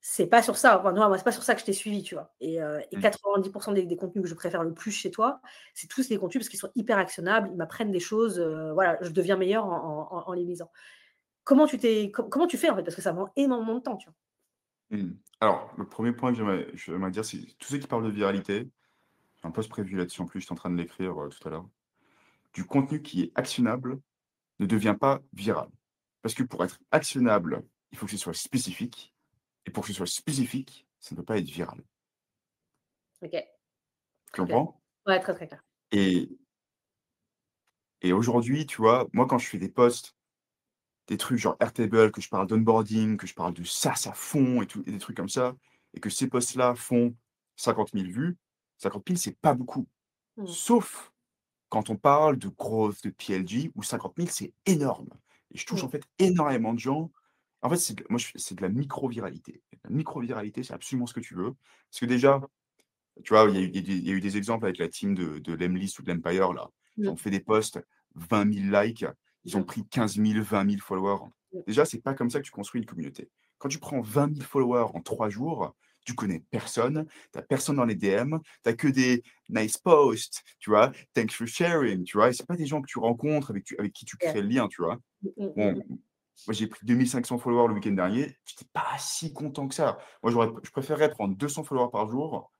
C'est pas sur ça, enfin, non, moi, c'est pas sur ça que je t'ai suivi, tu vois? Et heu et
Mmh.
90 des des contenus que je préfère le plus chez toi, c'est tous des contenus parce qu'ils sont hyper actionnables, ils m'apprennent des choses, voilà, je deviens en en en les lisant. Comment tu t'es com comment tu fais, en fait? Parce que ça prend énormément de temps, tu vois?
Mmh. Alors, le premier point que j'aimerais j'aimerais dire, c'est tous ceux qui parlent de viralité, j'ai un post prévu là-dessus en plus, j'étais en train de l'écrire, heu, tout à l'heure. Du contenu qui est actionnable ne devient pas viral. Parce que pour être actionnable, il faut que ce soit spécifique et pour que ce soit spécifique, ça ne peut pas être viral.
OK,
Tu comprends?
Ouais, très, très clair.
Et et aujourd'hui, tu vois, moi, quand je fais des posts, des trucs genre Airtable, que je parle d'onboarding, que je parle de SaaS à fond et tout et des trucs comme ça et que ces posts-là font 50 000 vues, 50 000, c'est pas beaucoup.
Mmh.
Sauf quand on parle de growth, de PLG, où 50 000, c'est énorme. Et je touche
Mmh.
en fait énormément de gens. En fait, c'est de moi, c'est de la micro-viralité. La micro-viralité, c'est absolument ce que tu veux. Parce que déjà, tu vois, il y a eu il y a des eu exemples avec la team de de l'Emlist ou de l'Empire là.
Mmh.
ont fait des posts, 20 000 likes, ils ont pris 15 000, 20 000 followers. Déjà, c'est pas comme ça que tu construis une communauté. Quand tu prends 20 000 followers en 3 jours, tu connais personne, tu as personne dans les DM, tu as que des nice posts, tu vois? Thanks for sharing, tu vois? Et c'est pas des gens que tu rencontres, avec tu avec qui tu crées le lien, tu vois?
Mmh,
Bon,
mmh.
moi j'ai pris 2 500 followers le week-end dernier, j'étais pas si content que ça. Moi, j'aurais je préférerais prendre 200 followers par jour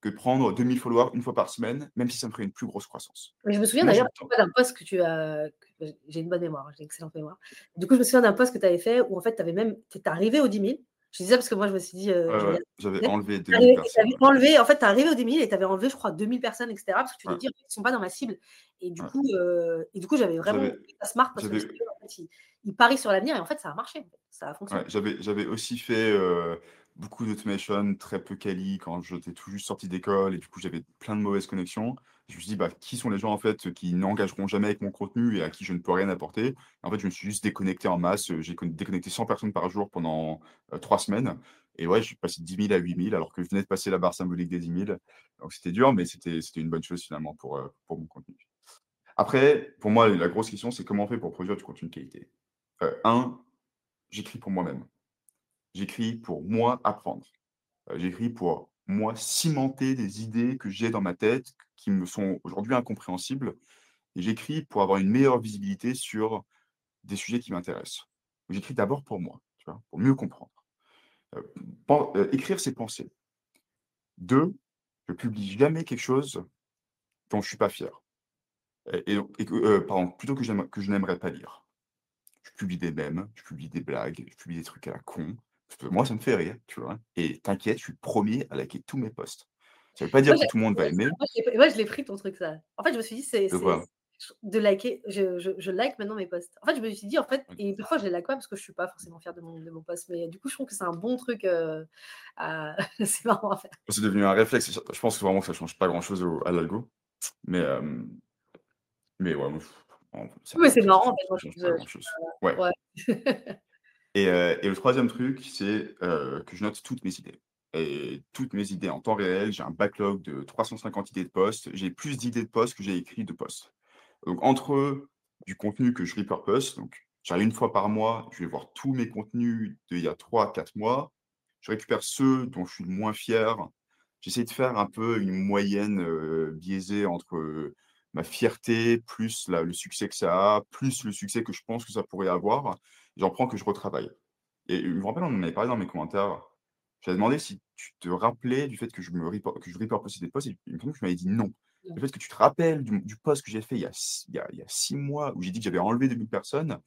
que prendre 2 000 followers une fois par semaine, même si ça me ferait une plus grosse croissance.
Mais je me souviens d'ailleurs d'un post que tu as que j'ai une bonne mémoire, j'ai une excellente mémoire. Du coup, je me souviens d'un post que tu avais fait où en fait tu avais même tu es arrivé aux 10 000. Je dis ça parce que moi je me suis dit, regarde
j'avais enlevé 2 000
arrivé et tu
personnes,
avais
ouais.
enlevé en fait tu es arrivé aux 10 000 et tu avais enlevé je crois 2 000 personnes et cetera parce que tu t'es
Ouais,
dit: «En fait, ils sont pas dans ma cible» et du
ouais.
coup, et du coup, j'avais vraiment ça smart parce que je me
j'avais
suis dit: «En fait, il il parie sur l'avenir» et en fait ça a marché, ça a fonctionné.
j'avais j'avais aussi fait, heu, beaucoup d'automation très peu quali quand j'étais tout juste sorti d'école et du coup, j'avais plein de mauvaises connexions. Je me suis dit: «Bah, qui sont les gens, en fait, qui n'engageront jamais avec mon contenu et à qui je ne peux rien apporter?» en fait, je me suis juste déconnecté en masse, j'ai con déconnecté 100 personnes par jour pendant, heu, 3 semaines et ouais, je suis passé de 10 000 à 8 000 alors que je venais de passer la barre symbolique des 10 000. Donc c'était dur, mais c'était une bonne chose finalement pour, heu, pour mon contenu. Après, pour moi, la grosse question, c'est comment on fait pour produire du contenu de qualité? Heu, 1, j'écris pour moi-même. J'écris pour moi apprendre. Heu, j'écris pour moi cimenter des idées que j'ai dans ma tête, qui me sont aujourd'hui incompréhensibles et j'écris pour avoir une meilleure visibilité sur des sujets qui m'intéressent. J'écris d'abord pour moi, tu vois? Pour mieux comprendre. Pen heu, écrire, c'est penser. 2, je publie jamais quelque chose dont je suis pas fier et pardon, plutôt que que je n'aimerais pas lire. Je publie des mèmes, je publie des blagues, je publie des trucs à la con. Moi, ça me fait rire, tu vois? Et t'inquiète, je suis le 1er à liker tous mes posts. Ça veut pas
Moi,
dire que tout le monde va aimer.
moi, je l'ai moi, je l'ai pris ton truc ça. En fait, je me suis dit: «C'est
De
c'est
quoi?
de liker». Je je je like maintenant mes posts. En fait, je me suis dit, en fait et parfois je les like pas parce que je suis pas forcément fière de mon de mon post, mais du coup, je trouve que c'est un bon truc, heu, à c'est marrant à faire.
C'est devenu un réflexe. Je pense que vraiment que ça change pas grand-chose au à l'algo. Mais, hem, mais ouais,
Oui, c'est marrant en fait, moi je
grand-chose. Ouais
ouais.
et heu et le 3e truc, c'est, heu, que je note toutes mes idées et toutes mes idées en temps réel. J'ai un backlog de 350 idées de posts. J'ai plus d'idées de posts que j'ai écrit de posts. Donc entre du contenu que je repurpose, donc genre une fois par mois, je vais voir tous mes contenus d'il y a 3-4 mois. Je récupère ceux dont je suis le moins fier. J'essaie de faire un peu une moyenne, heu, biaisée entre, ma fierté plus le succès que ça a, plus le succès que je pense que ça pourrait avoir. J'en prends que je retravaille et je me rappelle, on en avait parlé dans mes commentaires. J'avais demandé si tu te rappelais du fait que je me repur que je repurposais des posts et il me semble que tu m'avais dit: «Non». Le fait que tu te rappelles du du post que j'ai fait il y a s il y a il y a 6 mois où j'ai dit que j'avais enlevé 2 000 personnes,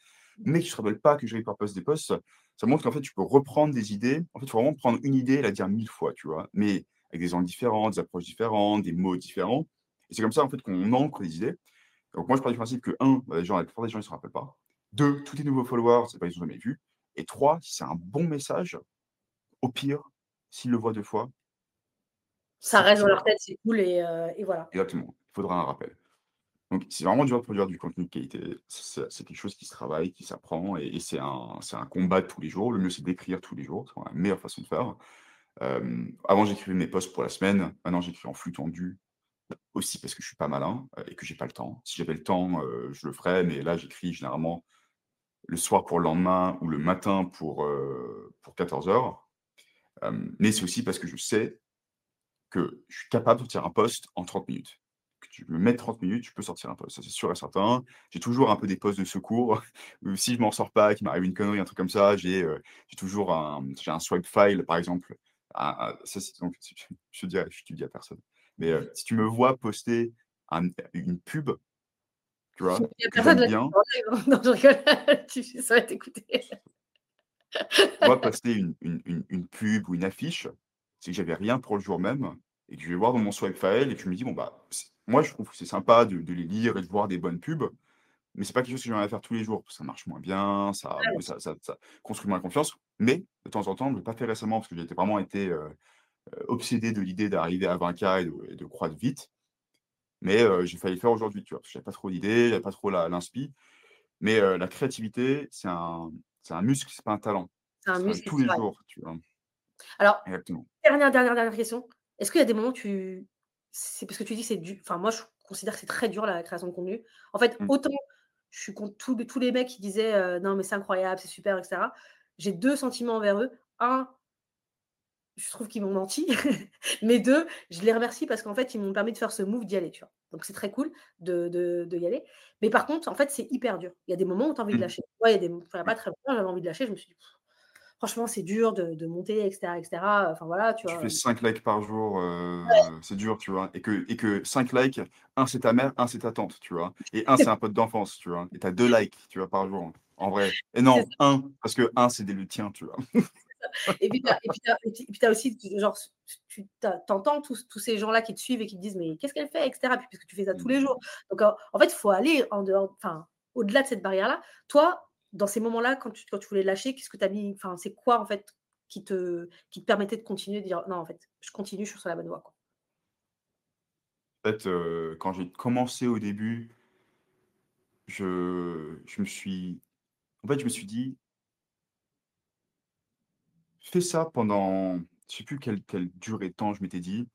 mais que tu te rappelles pas que je repurpose des posts, ça montre qu'en fait, tu peux reprendre des idées. En fait, il faut vraiment prendre une idée et la dire 1000 fois, tu vois? Mais avec des angles différents, des approches différentes, des mots différents et c'est comme ça, en fait, qu'on ancre les idées. Donc moi, je pars du principe que 1, bah, les gens la plupart des gens, ils se rappellent pas. 2, tous tes nouveaux followers, c'est pas ils ont jamais vu et 3, si c'est un bon message, au pire, s'ils le voient 2 fois
Ça reste dans leur tête, c'est cool et heu et voilà.
Exactement, il faudra un rappel. Donc c'est vraiment dur de produire du contenu de qualité. C'est quelque chose qui se travaille, qui s'apprend et et c'est un un combat de tous les jours. Le mieux, c'est d'écrire tous les jours, c'est la meilleure façon de faire. avant, j'écrivais mes posts pour la semaine. Maintenant, j'écris en flux tendu aussi parce que je suis pas malin et que j'ai pas le temps. Si j'avais le temps, je le ferais, mais là, j'écris généralement le soir pour le lendemain ou le matin pour, pour 14 heures. mais c'est aussi parce que je sais que je suis capable de sortir un post en 30 minutes. Que tu me mets 30 minutes, tu peux sortir un post, ça c'est sûr et certain. J'ai toujours un peu des postes de secours. si je m'en sors pas, qu'il m'arrive une connerie, un truc comme ça, j'ai toujours un, un swipe file, par exemple. ça, donc, je, je dis à personne. Mais si tu me vois poster une pub, tu vois,
personne bien. Non, je rigole, tu, ça va t'écouter.
Moi, poster une, une, une, pub ou une affiche, c'est que j'avais rien pour le jour même et que je vais voir dans mon swipe file et que je me dis, bon, bah, moi, je trouve que c'est sympa de, les lire et de voir des bonnes pubs, mais c'est pas quelque chose que j'aimerais faire tous les jours. Ça marche moins bien, ça, ça, ça, construit moins la confiance. Mais de temps en temps, je ne l'ai pas fait récemment parce que j'ai vraiment été euh, euh, obsédé de l'idée d'arriver à 20K et de, croître vite. Mais euh, j'ai failli le faire aujourd'hui, tu vois, parce que pas trop d'idées, j'avais pas trop l'inspi. Mais la créativité, c'est un, un muscle, c'est pas un talent.
C'est un muscle.
Tous les jours, tu vois.
Alors, dernière, dernière, dernière question. Est-ce qu'il y a des moments où tu. C'est parce que tu dis que c'est dur. Enfin, moi, je considère que c'est très dur la création de contenu. En fait, mmh. autant je suis contre tous, tous les mecs qui disaient euh, non, mais c'est incroyable, c'est super, etc. J'ai deux sentiments envers eux. Un, je trouve qu'ils m'ont menti. mais deux, je les remercie parce qu'en fait, ils m'ont permis de faire ce move d'y aller, tu vois. Donc, c'est très cool de, de, y aller. Mais par contre, en fait, c'est hyper dur. Il y a des moments où tu as envie de mmh. lâcher. Il y a des pas très longtemps, j'avais envie de lâcher. Je me suis dit, franchement, c'est dur de, monter, etc., etc. Enfin, voilà, tu,
tu fais 5 likes par jour, euh, c'est dur, tu vois. Et que, et que 5 likes, un c'est ta mère, un c'est ta tante, tu vois. Et un c'est un pote d'enfance, tu vois. Et tu as 2 likes, tu vois, par jour, en vrai. Et non, un, parce que un c'est des le tien, tu vois.
et puis tu as, aussi, genre, tu entends tous, tous ces gens-là qui te suivent et qui te disent, mais qu'est-ce qu'elle fait, etc. Puis, parce que tu fais ça tous les mmh. jours. Donc, en, fait, il faut aller en dehors, enfin, au-delà de cette barrière-là. Toi, dans ces moments-là, quand tu, quand tu voulais lâcher, qu'est-ce que tu as mis Enfin, c'est quoi en fait qui te, qui te permettait de continuer, de dire non, en fait, je continue, je suis sur la bonne voie. Quoi.
En fait, euh, quand j'ai commencé au début, je, je me suis. En fait, je me suis dit, fais ça pendant. Je sais plus quelle, quelle durée de temps je m'étais dit,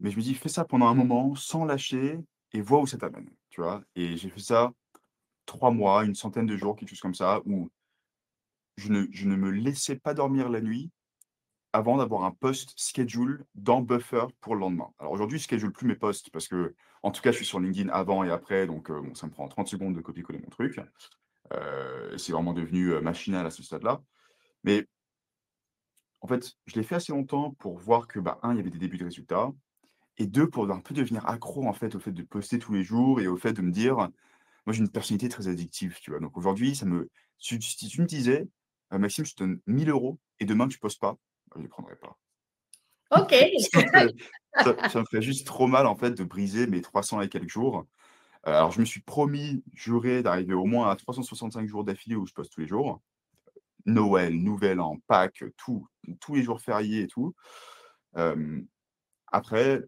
mais je me dis, fais ça pendant un moment sans lâcher et vois où ça t'amène. Tu vois? Et j'ai fait ça trois mois, une centaine de jours, quelque chose comme ça, où je ne, je ne me laissais pas dormir la nuit avant d'avoir un post schedule dans Buffer pour le lendemain. Alors aujourd'hui, je schedule plus mes posts parce que, en tout cas, je suis sur LinkedIn avant et après, donc euh, bon, ça me prend 30 secondes de copier-coller mon truc. Euh, c'est vraiment devenu euh, machinal à ce stade-là. Mais en fait, je l'ai fait assez longtemps pour voir que, bah, un, il y avait des débuts de résultats, et deux, pour un peu devenir accro en fait au fait de poster tous les jours et au fait de me dire, moi, j'ai une personnalité très addictive, tu vois. Donc aujourd'hui, ça me si tu me disais: «Maxime, je te donne 1000 euros et demain tu postes pas», bah, je ne les prendrais pas.
OK.
Ça me ferait juste trop mal, en fait, de briser mes 300 et quelques jours. alors je me suis promis, juré, d'arriver au moins à 365 jours d'affilée où je poste tous les jours. Noël, Nouvel An, Pâques, tout, tous les jours fériés et tout. après,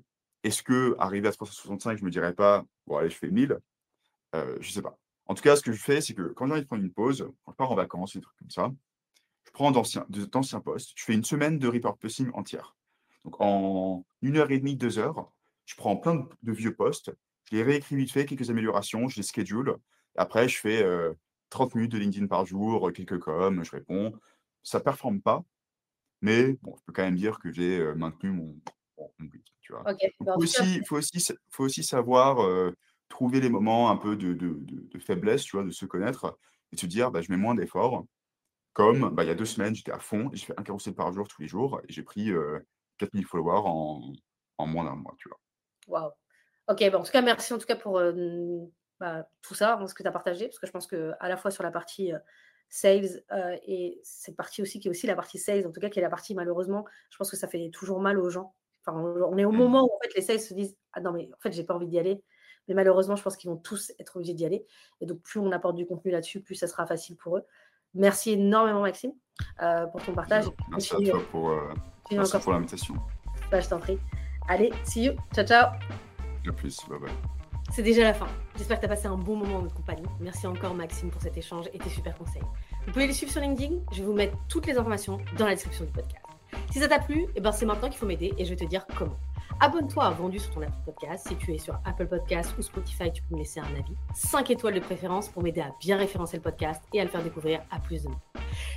est-ce qu'arriver à 365, je me dirais pas: «Bon allez, je fais 1000» Euh, je sais pas. En tout cas, ce que je fais, c'est que quand j'ai envie de prendre une pause, quand je pars en vacances, des trucs comme ça, je prends d'anciens, d'anciens postes, je fais une semaine de repurposing entière. Donc en une heure et demie, deux heures, je prends plein de, vieux postes, je les réécris vite fait, quelques améliorations, je les schedule. Après, je fais 30 minutes de LinkedIn par jour, quelques coms, je réponds. Ça ne performe pas, mais bon, je peux quand même dire que j'ai maintenu mon. Tu vois. il bah, faut, aussi, faut, aussi, faut aussi savoir trouver les moments un peu de, de, de, faiblesse, tu vois, de se connaître et de se dire, bah, je mets moins d'efforts. Comme bah, il y a deux semaines, j'étais à fond, j'ai fait un carrousel par jour tous les jours et j'ai pris 4000 followers en, en moins d'un mois, tu vois.
Waouh. Ok, bon, en tout cas, merci en tout cas pour bah, tout ça, ce que tu as partagé, parce que je pense que à la fois sur la partie sales et cette partie aussi qui est aussi la partie sales, en tout cas qui est la partie malheureusement, je pense que ça fait toujours mal aux gens. Enfin, on est au mmh. moment où en fait les sales se disent ah non mais en fait j'ai pas envie d'y aller, mais malheureusement, je pense qu'ils vont tous être obligés d'y aller. Et donc, plus on apporte du contenu là-dessus, plus ça sera facile pour eux. Merci énormément, Maxime, euh, pour ton partage.
Merci à toi pour, euh, pour l'invitation.
Bah, je t'en prie. Allez, see you. Ciao, ciao.
À plus. Bye bye.
C'est déjà la fin. J'espère que tu as passé un bon moment en notre compagnie. Merci encore Maxime pour cet échange et tes super conseils. Vous pouvez les suivre sur LinkedIn. Je vais vous mettre toutes les informations dans la description du podcast. Si ça t'a plu, eh ben c'est maintenant qu'il faut m'aider et je vais te dire comment. Abonne-toi à Vendu sur ton appli podcast. Si tu es sur Apple Podcast ou Spotify, tu peux me laisser un avis. 5 étoiles de préférence pour m'aider à bien référencer le podcast et à le faire découvrir à plus de monde.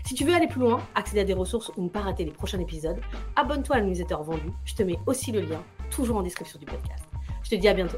Si tu veux aller plus loin, accéder à des ressources ou ne pas rater les prochains épisodes, abonne-toi à la newsletter Vendu. Je te mets aussi le lien, toujours en description du podcast. Je te dis à bientôt